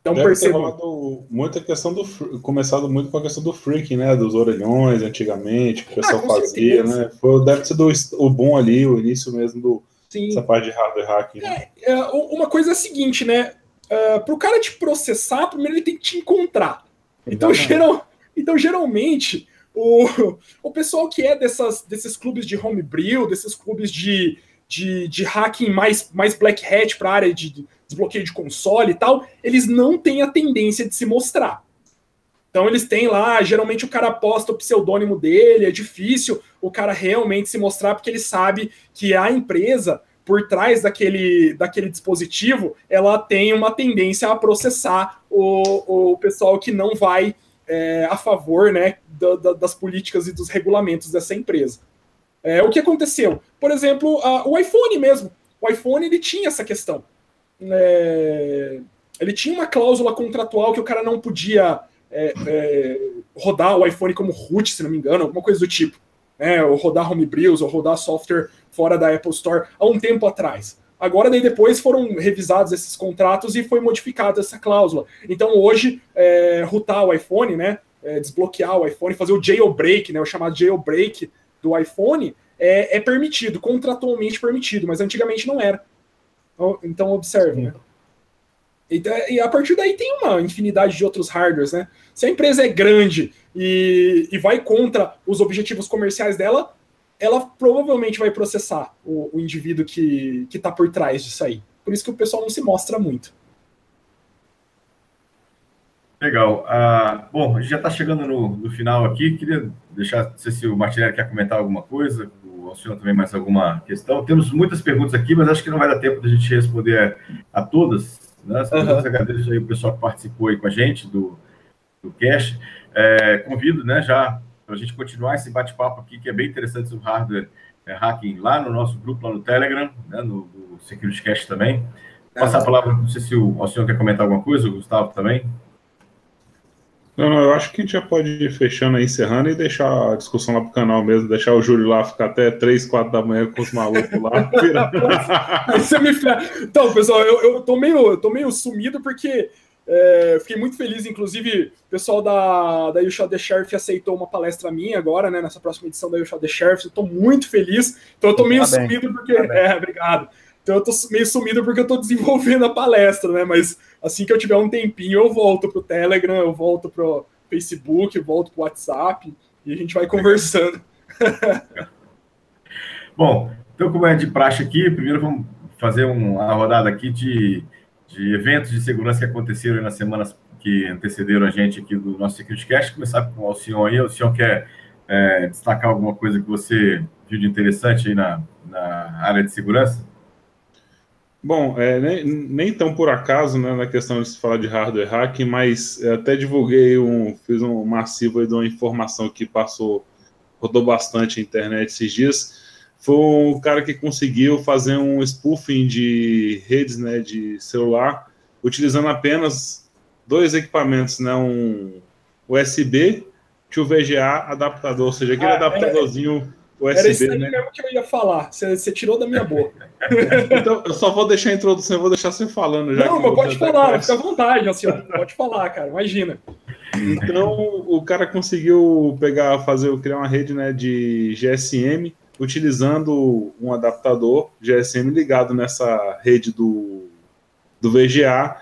Então Deve percebam. muita questão do começado muito com a questão do freaking, né? Dos orelhões antigamente, que o ah, pessoal ah, fazia, certeza. né? Foi, deve ser do, o bom ali, o início mesmo do Sim. essa parte de hardware hacking. Né? É, é, uma coisa é a seguinte, né? Uh, é, Para o cara te processar, primeiro ele tem que te encontrar. Então, geral, então geralmente, o, o pessoal que é dessas, desses clubes de homebrew, desses clubes de, de, de hacking mais, mais black hat para a área de desbloqueio de console e tal, eles não têm a tendência de se mostrar. Então eles têm lá, geralmente o cara posta o pseudônimo dele, é difícil o cara realmente se mostrar porque ele sabe que a empresa por trás daquele, daquele dispositivo, ela tem uma tendência a processar o, o pessoal que não vai é, a favor né, da, da, das políticas e dos regulamentos dessa empresa. É, o que aconteceu? Por exemplo, a, o iPhone mesmo. O iPhone ele tinha essa questão é, ele tinha uma cláusula contratual que o cara não podia é, é, rodar o iPhone como root, se não me engano, alguma coisa do tipo. Né, ou rodar homebrews, ou rodar software fora da Apple Store há um tempo atrás. Agora, daí depois foram revisados esses contratos e foi modificada essa cláusula. Então, hoje, é, o iPhone, né, é, desbloquear o iPhone, fazer o jailbreak, né, o chamado jailbreak do iPhone, é, é permitido, contratualmente permitido, mas antigamente não era. Então, observe, né? E, a partir daí tem uma infinidade de outros hardwares, né? Se a empresa é grande e, e vai contra os objetivos comerciais dela, ela provavelmente vai processar o, o indivíduo que está por trás disso aí. Por isso que o pessoal não se mostra muito. Legal. Ah, bom, a gente já está chegando no, no, final aqui. Queria deixar, não sei se o Martinelli quer comentar alguma coisa o senhor também mais alguma questão. Temos muitas perguntas aqui, mas acho que não vai dar tempo de a gente responder a todas. Né? Uhum. Agradeço aí o pessoal que participou aí com a gente do, do Cash. É, convido né, já para a gente continuar esse bate-papo aqui, que é bem interessante sobre hardware é, hacking lá no nosso grupo, lá no Telegram, né, no, no Security Cash também. Vou passar a palavra, não sei se o, o senhor quer comentar alguma coisa, o Gustavo também. Não, não, eu acho que a gente já pode ir fechando aí, encerrando e deixar a discussão lá pro canal mesmo, deixar o Júlio lá ficar até 3, 4 da manhã com os malucos lá. Você me Então, pessoal, eu, eu, tô meio, eu tô meio sumido porque é, fiquei muito feliz, inclusive, o pessoal da, da You Shot the Sheriff aceitou uma palestra minha agora, né, nessa próxima edição da You Shot the Sheriff, eu tô muito feliz, então eu tô meio tá sumido porque... Tá é, obrigado. Então eu tô meio sumido porque eu tô desenvolvendo a palestra, né? Mas assim que eu tiver um tempinho, eu volto pro Telegram, eu volto pro Facebook, eu volto pro WhatsApp e a gente vai conversando. Bom, então como é de praxe aqui, primeiro vamos fazer uma rodada aqui de, de eventos de segurança que aconteceram nas semanas que antecederam a gente aqui do nosso SecurityCast. Começar com o Alcion aí. O senhor quer é, destacar alguma coisa que você viu de interessante aí na, na área de segurança? Bom, é, nem, nem, tão por acaso né, na questão de se falar de hardware hacking, mas até divulguei um, fiz um massivo de uma informação que passou, rodou bastante a internet esses dias. Foi um cara que conseguiu fazer um spoofing de redes né, de celular, utilizando apenas dois equipamentos, né, um USB que o VGA adaptador, ou seja, aquele ah, é. adaptadorzinho USB, Era isso aí né? mesmo que eu ia falar. Você, você tirou da minha boca. Então, eu só vou deixar a introdução, eu vou deixar você falando já. Não, mas pode falar, fica à vontade, assim, pode falar, cara, imagina. Então, o cara conseguiu pegar, fazer, criar uma rede né, de GSM utilizando um adaptador GSM ligado nessa rede do, do VGA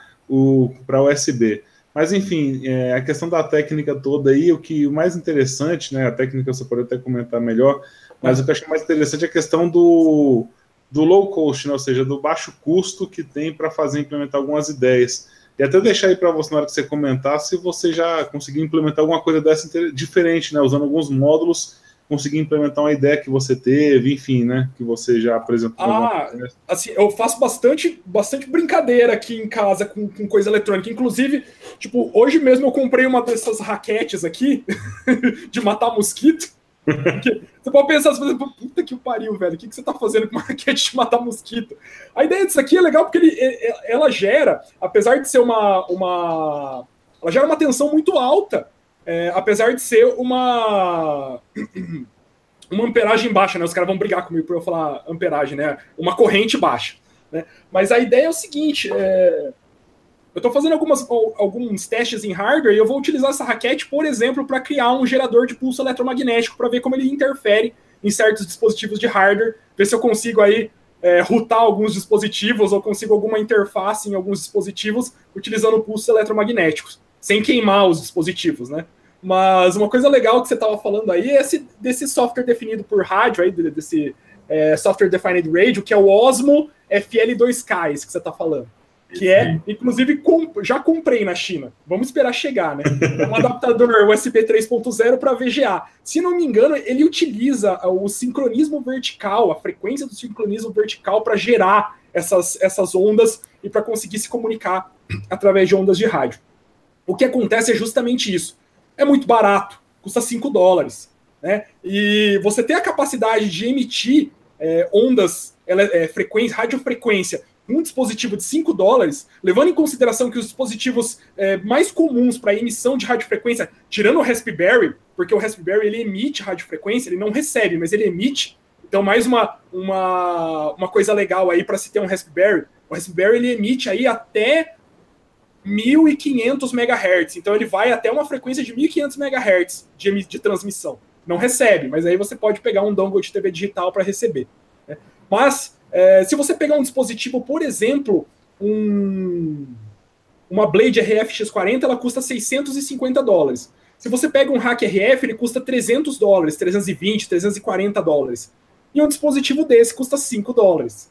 para USB. Mas, enfim, é, a questão da técnica toda aí, o que o mais interessante, né, a técnica você pode até comentar melhor, mas o que eu achei mais interessante é a questão do, do low cost, né? ou seja, do baixo custo que tem para fazer implementar algumas ideias. E até deixar aí para você, na hora que você comentar, se você já conseguiu implementar alguma coisa dessa diferente, né? usando alguns módulos, conseguir implementar uma ideia que você teve, enfim, né? Que você já apresentou. Ah, assim, eu faço bastante, bastante brincadeira aqui em casa com, com coisa eletrônica. Inclusive, tipo, hoje mesmo eu comprei uma dessas raquetes aqui de matar mosquito. você pode pensar, você puta que pariu, velho, o que, que você tá fazendo com uma raquete de matar mosquito? A ideia disso aqui é legal porque ele, ela gera, apesar de ser uma, uma. Ela gera uma tensão muito alta, é, apesar de ser uma. Uma amperagem baixa, né? Os caras vão brigar comigo por eu falar amperagem, né? Uma corrente baixa. Né? Mas a ideia é o seguinte: é, eu estou fazendo algumas, alguns testes em hardware e eu vou utilizar essa raquete, por exemplo, para criar um gerador de pulso eletromagnético para ver como ele interfere em certos dispositivos de hardware, ver se eu consigo aí é, routar alguns dispositivos ou consigo alguma interface em alguns dispositivos utilizando pulsos eletromagnéticos, sem queimar os dispositivos, né? Mas uma coisa legal que você estava falando aí é esse, desse software definido por rádio, aí, desse é, Software Defined Radio, que é o Osmo FL2K, esse que você está falando que é, inclusive, já comprei na China. Vamos esperar chegar, né? É um adaptador USB 3.0 para VGA. Se não me engano, ele utiliza o sincronismo vertical, a frequência do sincronismo vertical para gerar essas, essas ondas e para conseguir se comunicar através de ondas de rádio. O que acontece é justamente isso. É muito barato, custa 5 dólares. Né? E você tem a capacidade de emitir é, ondas, é, frequência, radiofrequência um dispositivo de 5 dólares, levando em consideração que os dispositivos é, mais comuns para emissão de radiofrequência, tirando o Raspberry, porque o Raspberry ele emite radiofrequência, ele não recebe, mas ele emite. Então, mais uma, uma, uma coisa legal aí para se ter um Raspberry. O Raspberry ele emite aí até 1500 MHz. Então, ele vai até uma frequência de 1500 MHz de, de transmissão. Não recebe, mas aí você pode pegar um dongle de TV digital para receber. Né? Mas é, se você pegar um dispositivo, por exemplo, um, uma Blade RF-X40, ela custa 650 dólares. Se você pega um hack RF, ele custa 300 dólares, 320, 340 dólares. E um dispositivo desse custa 5 dólares.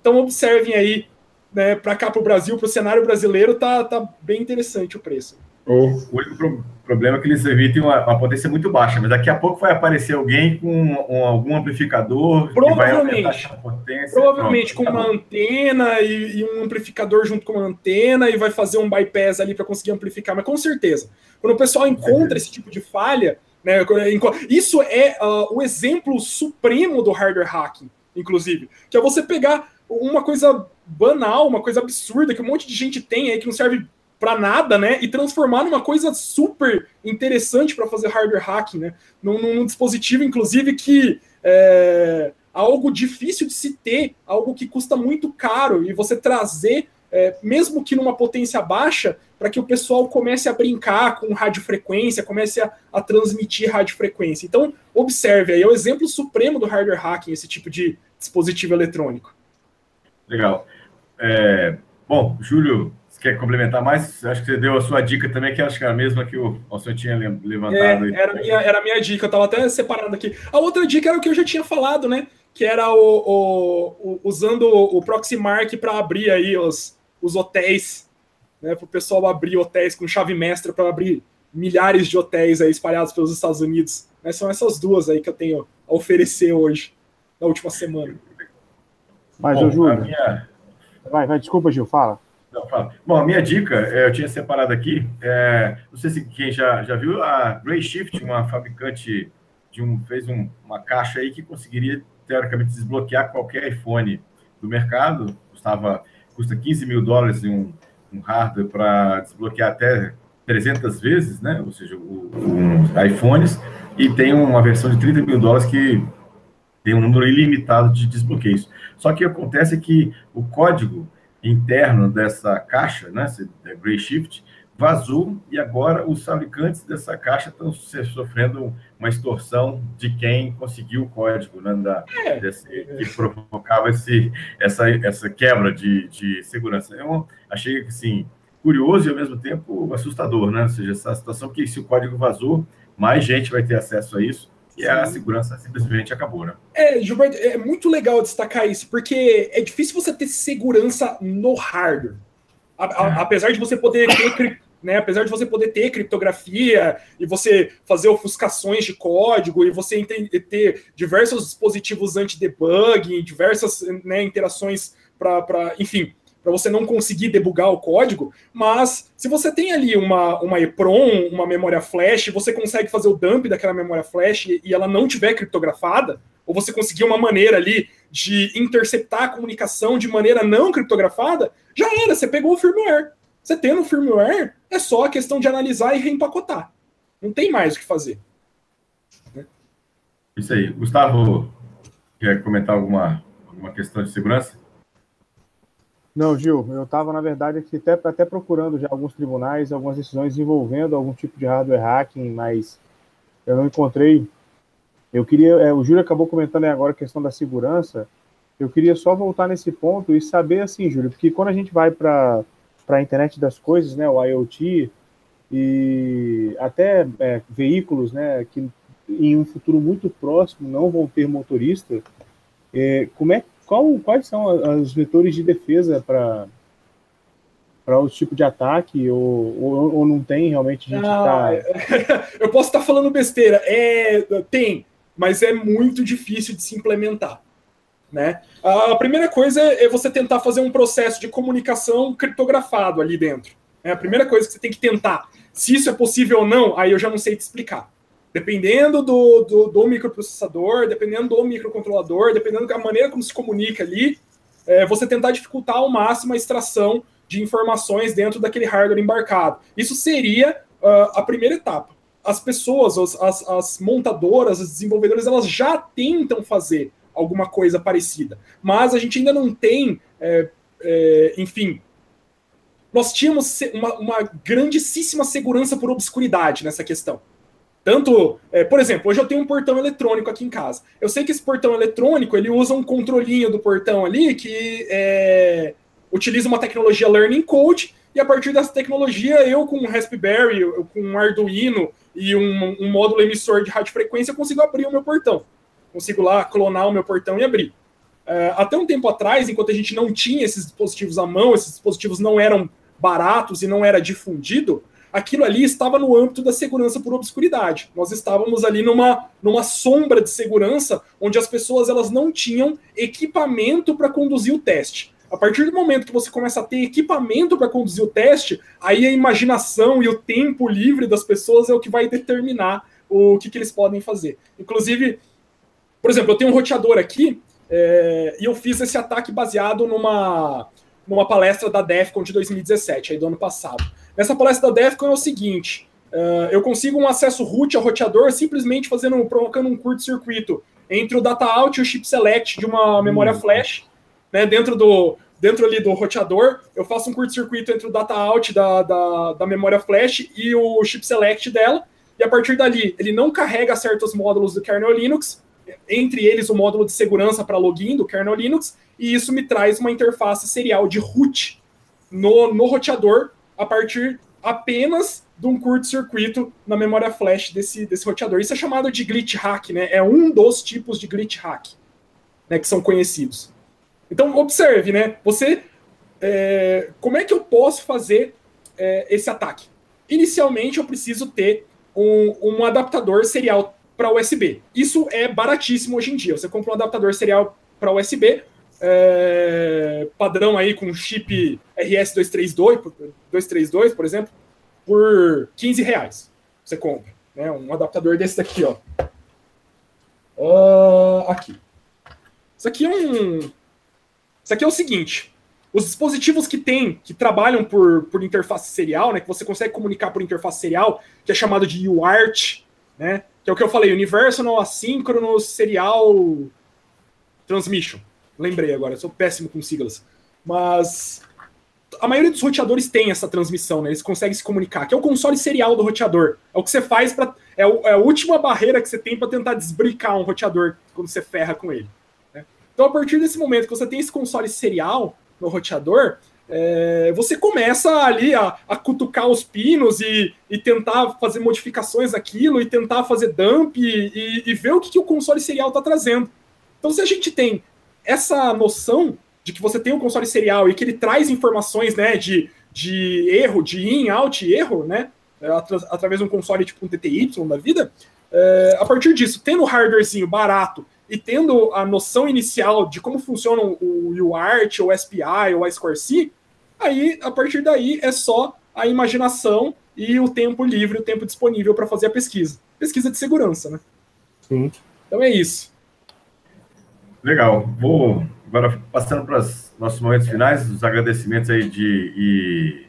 Então observem aí, né, para cá para o Brasil, para o cenário brasileiro, tá, tá bem interessante o preço. O único problema é que eles emitem uma, uma, potência muito baixa, mas daqui a pouco vai aparecer alguém com um, algum amplificador provavelmente, que vai potência. Provavelmente Pronto, com tá uma bom. antena e, e, um amplificador junto com uma antena e vai fazer um bypass ali para conseguir amplificar, mas com certeza. Quando o pessoal encontra esse tipo de falha, né, isso é uh, o exemplo supremo do hardware hacking, inclusive, que é você pegar uma coisa banal, uma coisa absurda que um monte de gente tem aí que não serve para nada, né? E transformar numa coisa super interessante para fazer hardware hacking, né? Num, num dispositivo, inclusive, que é algo difícil de se ter, algo que custa muito caro, e você trazer, é, mesmo que numa potência baixa, para que o pessoal comece a brincar com radiofrequência, comece a, a transmitir radiofrequência. Então, observe aí, é o exemplo supremo do hardware hacking, esse tipo de dispositivo eletrônico. Legal. É, bom, Júlio, quer complementar mais? Acho que você deu a sua dica também, que acho que era a mesma que o Alceu tinha levantado. É, era, a minha, era a minha dica, eu estava até separando aqui. A outra dica era o que eu já tinha falado, né? Que era o, o, o usando o Proxmark para abrir aí os, os hotéis, né? Para o pessoal abrir hotéis com chave mestra para abrir milhares de hotéis aí espalhados pelos Estados Unidos. Né? São essas duas aí que eu tenho a oferecer hoje, na última semana. Mas, Bom, Júlio. Minha... Vai, vai, desculpa, Gil, fala. Não, fala. Bom, a minha dica, é, eu tinha separado aqui, é, não sei se quem já, já viu, a Grey Shift, uma fabricante de um, fez um, uma caixa aí que conseguiria, teoricamente, desbloquear qualquer iPhone do mercado, custava, custa 15 mil dólares um, um hardware para desbloquear até 300 vezes, né? Ou seja, o, o, iPhones, e tem uma versão de 30 mil dólares que tem um número ilimitado de desbloqueios. Só que acontece que o código interno dessa caixa, né, Gray Shift, vazou e agora os fabricantes dessa caixa estão sofrendo uma extorsão de quem conseguiu o código né, da, é. desse, que provocava esse, essa, essa quebra de, de segurança. Eu achei assim, curioso e ao mesmo tempo assustador, né? Ou seja, essa situação que se o código vazou, mais gente vai ter acesso a isso e a segurança simplesmente acabou, né? É, Gilberto, é muito legal destacar isso, porque é difícil você ter segurança no hardware. A, a, é. apesar de você poder ter, né, apesar de você poder ter criptografia e você fazer ofuscações de código e você ter diversos dispositivos anti-debugging, diversas né, interações para, enfim, para você não conseguir debugar o código, mas se você tem ali uma, uma EPROM, uma memória flash, você consegue fazer o dump daquela memória flash e ela não tiver criptografada, ou você conseguir uma maneira ali de interceptar a comunicação de maneira não criptografada, já era, você pegou o firmware. Você tendo o firmware, é só a questão de analisar e reempacotar. Não tem mais o que fazer. Isso aí. Gustavo, quer comentar alguma, alguma questão de segurança? Não, Gil, eu estava, na verdade, aqui até, até procurando já alguns tribunais, algumas decisões envolvendo algum tipo de hardware hacking, mas eu não encontrei. Eu queria, é, o Júlio acabou comentando agora a questão da segurança, eu queria só voltar nesse ponto e saber assim, Júlio, porque quando a gente vai para a internet das coisas, né, o IoT, e até é, veículos né, que em um futuro muito próximo não vão ter motorista, é, como é qual, quais são os vetores de defesa para para o tipo de ataque? Ou, ou, ou, não tem realmente gente tá... eu posso estar falando besteira. É tem mas é muito difícil de se implementar né? A primeira coisa é você tentar fazer um processo de comunicação criptografado ali dentro é a primeira coisa que você tem que tentar se isso é possível ou não aí eu já não sei te explicar Dependendo do, do, do, microprocessador, dependendo do microcontrolador, dependendo da maneira como se comunica ali, é, você tentar dificultar ao máximo a extração de informações dentro daquele hardware embarcado. Isso seria uh, a primeira etapa. As pessoas, as, as montadoras, os desenvolvedores, elas já tentam fazer alguma coisa parecida, mas a gente ainda não tem, é, é, enfim, nós tínhamos uma, uma grandíssima segurança por obscuridade nessa questão. Tanto, é, por exemplo, hoje eu tenho um portão eletrônico aqui em casa. Eu sei que esse portão eletrônico ele usa um controlinho do portão ali que é, utiliza uma tecnologia Learning Code e a partir dessa tecnologia eu com um Raspberry, eu, com um Arduino e um, um módulo emissor de radiofrequência consigo abrir o meu portão. Consigo lá clonar o meu portão e abrir. É, até um tempo atrás, enquanto a gente não tinha esses dispositivos à mão, esses dispositivos não eram baratos e não era difundido, aquilo ali estava no âmbito da segurança por obscuridade. Nós estávamos ali numa, numa sombra de segurança onde as pessoas elas não tinham equipamento para conduzir o teste. A partir do momento que você começa a ter equipamento para conduzir o teste, aí a imaginação e o tempo livre das pessoas é o que vai determinar o que, que eles podem fazer. Inclusive, por exemplo, eu tenho um roteador aqui é, e eu fiz esse ataque baseado numa, numa palestra da DEFCON de 2017, aí do ano passado. Nessa palestra da Defcon é o seguinte: uh, eu consigo um acesso root ao roteador simplesmente fazendo, provocando um curto-circuito entre o data out e o chip select de uma memória flash, né, dentro do dentro ali do roteador, eu faço um curto-circuito entre o data out da, da, da memória flash e o chip select dela, e a partir dali ele não carrega certos módulos do kernel Linux, entre eles o módulo de segurança para login do kernel Linux, e isso me traz uma interface serial de root no, no roteador a partir apenas de um curto-circuito na memória flash desse, desse roteador. Isso é chamado de glitch hack, né? É um dos tipos de glitch hack né, que são conhecidos. Então, observe, né? Você. É, como é que eu posso fazer é, esse ataque? Inicialmente, eu preciso ter um, um adaptador serial para USB. Isso é baratíssimo hoje em dia. Você compra um adaptador serial para USB, é, padrão aí com chip RS232, 232, por exemplo, por 15 reais. Você compra. Né? Um adaptador desse daqui, ó. Uh, aqui. Isso aqui é um. Isso aqui é o seguinte. Os dispositivos que tem, que trabalham por, por interface serial, né, que você consegue comunicar por interface serial, que é chamado de UART, né, que é o que eu falei, Universal Asynchronous Serial Transmission. Lembrei agora, sou péssimo com siglas. Mas a maioria dos roteadores tem essa transmissão, né? Eles conseguem se comunicar, que é o console serial do roteador. É o que você faz para é, é, a última barreira que você tem para tentar desbricar um roteador quando você ferra com ele. Né? Então, a partir desse momento que você tem esse console serial no roteador, é, você começa ali a, a cutucar os pinos e, e, tentar fazer modificações naquilo e tentar fazer dump e, e, e ver o que, que o console serial está trazendo. Então, se a gente tem essa noção de que você tem um console serial e que ele traz informações, né, de, de erro, de in, out, erro, né, é, através de um console tipo um TTY da vida, é, a partir disso, tendo o hardwarezinho barato e tendo a noção inicial de como funcionam o UART, ou SPI, ou a Square aí, a partir daí, é só a imaginação e o tempo livre, o tempo disponível para fazer a pesquisa. Pesquisa de segurança, né? Sim. Então é isso. Legal. Vou agora passando para os nossos momentos finais, os agradecimentos aí de, e,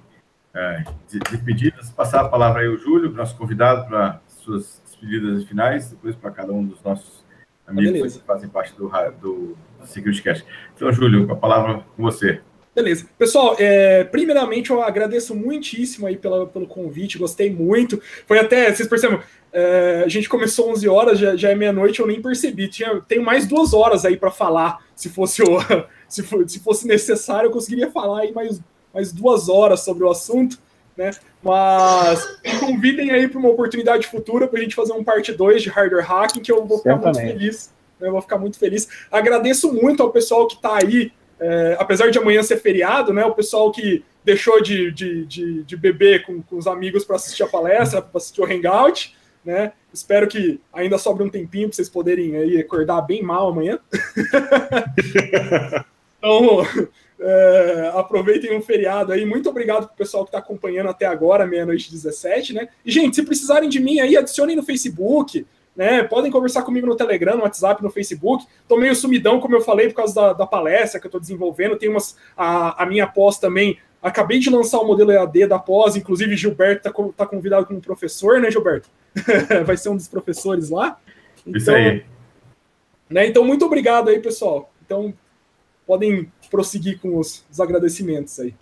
é, de, de pedidas. Passar a palavra aí ao Júlio, nosso convidado, para suas despedidas finais, depois para cada um dos nossos amigos que fazem parte do, do SecurityCast. Então, Júlio, a palavra com você. Beleza. Pessoal, é, primeiramente eu agradeço muitíssimo aí pela, pelo convite, gostei muito. Foi até, vocês percebem, é, a gente começou 11 horas, já, já é meia-noite, eu nem percebi. Tinha, tenho mais duas horas aí para falar. Se fosse, o, se, for, se fosse necessário, eu conseguiria falar aí mais, mais duas horas sobre o assunto. Né? Mas me convidem aí para uma oportunidade futura para a gente fazer um parte 2 de hardware hacking, que eu vou ficar muito feliz. Né? Eu vou ficar muito feliz. Agradeço muito ao pessoal que está aí é, apesar de amanhã ser feriado, né, o pessoal que deixou de, de, de, de beber com, com os amigos para assistir a palestra, para assistir o Hangout, né? Espero que ainda sobre um tempinho para vocês poderem aí acordar bem mal amanhã. então, é, aproveitem um feriado aí. Muito obrigado pro pessoal que está acompanhando até agora, meia-noite 17, né? E, gente, se precisarem de mim aí, adicionem no Facebook, né? Podem conversar comigo no Telegram, no WhatsApp, no Facebook. Tô meio sumidão, como eu falei, por causa da, da palestra que eu estou desenvolvendo. Tem umas. A, a minha pós também. Acabei de lançar o modelo EAD da pós, inclusive Gilberto está tá convidado como professor, né, Gilberto? Vai ser um dos professores lá. Então, Isso aí. Né, então, muito obrigado aí, pessoal. Então, podem prosseguir com os, os agradecimentos aí.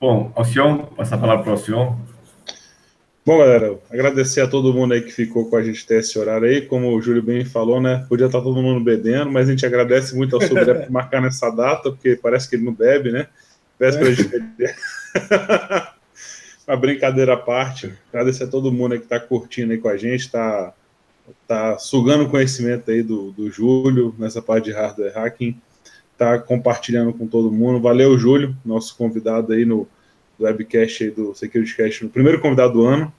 Bom, Alcion, passar a palavra para o Alcion. Bom, galera, agradecer a todo mundo aí que ficou com a gente até esse horário aí. Como o Júlio bem falou, né? Podia estar todo mundo bebendo, mas a gente agradece muito ao Sobré por marcar nessa data, porque parece que ele não bebe, né? Véspera de beber. Uma brincadeira à parte. Agradecer a todo mundo que está curtindo aí com a gente, está tá sugando conhecimento aí do, do Júlio nessa parte de hardware hacking, tá compartilhando com todo mundo. Valeu, Júlio, nosso convidado aí no webcast aí do SecurityCast, no primeiro convidado do ano.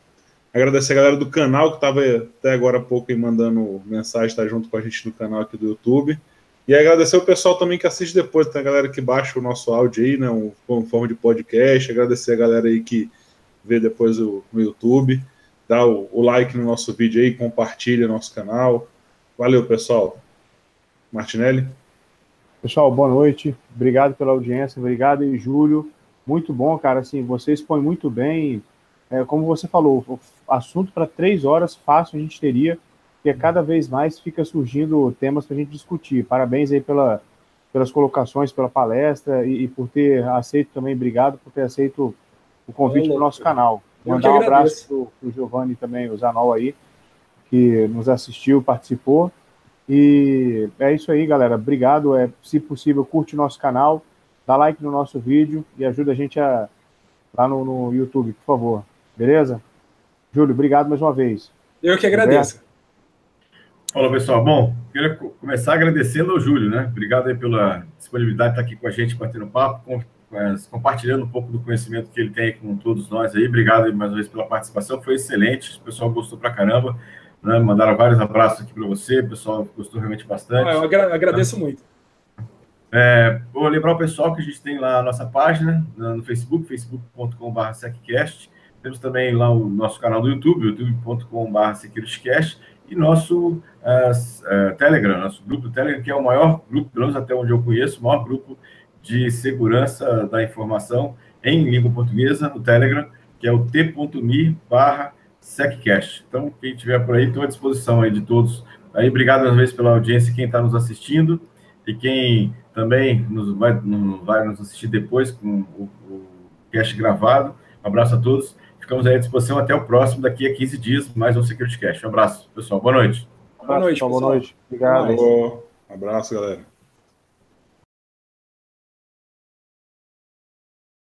Agradecer a galera do canal que estava até agora há pouco aí mandando mensagem, está junto com a gente no canal aqui do YouTube. E agradecer o pessoal também que assiste depois, tem a galera que baixa o nosso áudio aí, né, um, em forma de podcast. Agradecer a galera aí que vê depois o, no YouTube. Dá o, o like no nosso vídeo aí, compartilha nosso canal. Valeu, pessoal. Martinelli. Pessoal, boa noite. Obrigado pela audiência. Obrigado aí, Júlio Muito bom, cara. Assim, você expõe muito bem. É, como você falou, assunto para três horas fácil a gente teria, porque cada vez mais fica surgindo temas para a gente discutir. Parabéns aí pela, pelas colocações, pela palestra e, e, por ter aceito também. Obrigado por ter aceito o convite do nosso canal. Mandar um abraço para o Giovanni também, o Zanol aí, que nos assistiu, participou. E é isso aí, galera. Obrigado. É, se possível, curte o nosso canal, dá like no nosso vídeo e ajuda a gente a, lá no, no YouTube, por favor. Beleza? Júlio, obrigado mais uma vez. Eu que agradeço. Olá, pessoal. Bom, queria começar agradecendo ao Júlio, né? Obrigado aí pela disponibilidade de estar aqui com a gente, batendo papo, compartilhando um pouco do conhecimento que ele tem com todos nós aí. Obrigado mais uma vez pela participação, foi excelente. O pessoal gostou pra caramba. Né? Mandaram vários abraços aqui para você, o pessoal gostou realmente bastante. Ah, eu agradeço muito. É, vou lembrar o pessoal que a gente tem lá a nossa página no Facebook, facebook.com.br SecCast. Temos também lá o nosso canal do YouTube, youtube.com.br SecurityCast. E nosso uh, uh, Telegram, nosso grupo Telegram, que é o maior grupo, pelo menos até onde eu conheço, o maior grupo de segurança da informação em língua portuguesa no Telegram, que é o t.me barra SecCast. Então, quem estiver por aí, estou à disposição aí de todos. Aí, obrigado mais uma vez pela audiência, quem está nos assistindo e quem também nos vai, nos vai nos assistir depois com o, o cast gravado. Um abraço a todos. Ficamos aí à disposição até o próximo, daqui a 15 dias, mais um Security Cast. Um abraço, pessoal. Boa noite. Boa noite, Boa noite. Obrigado. Um abraço, galera.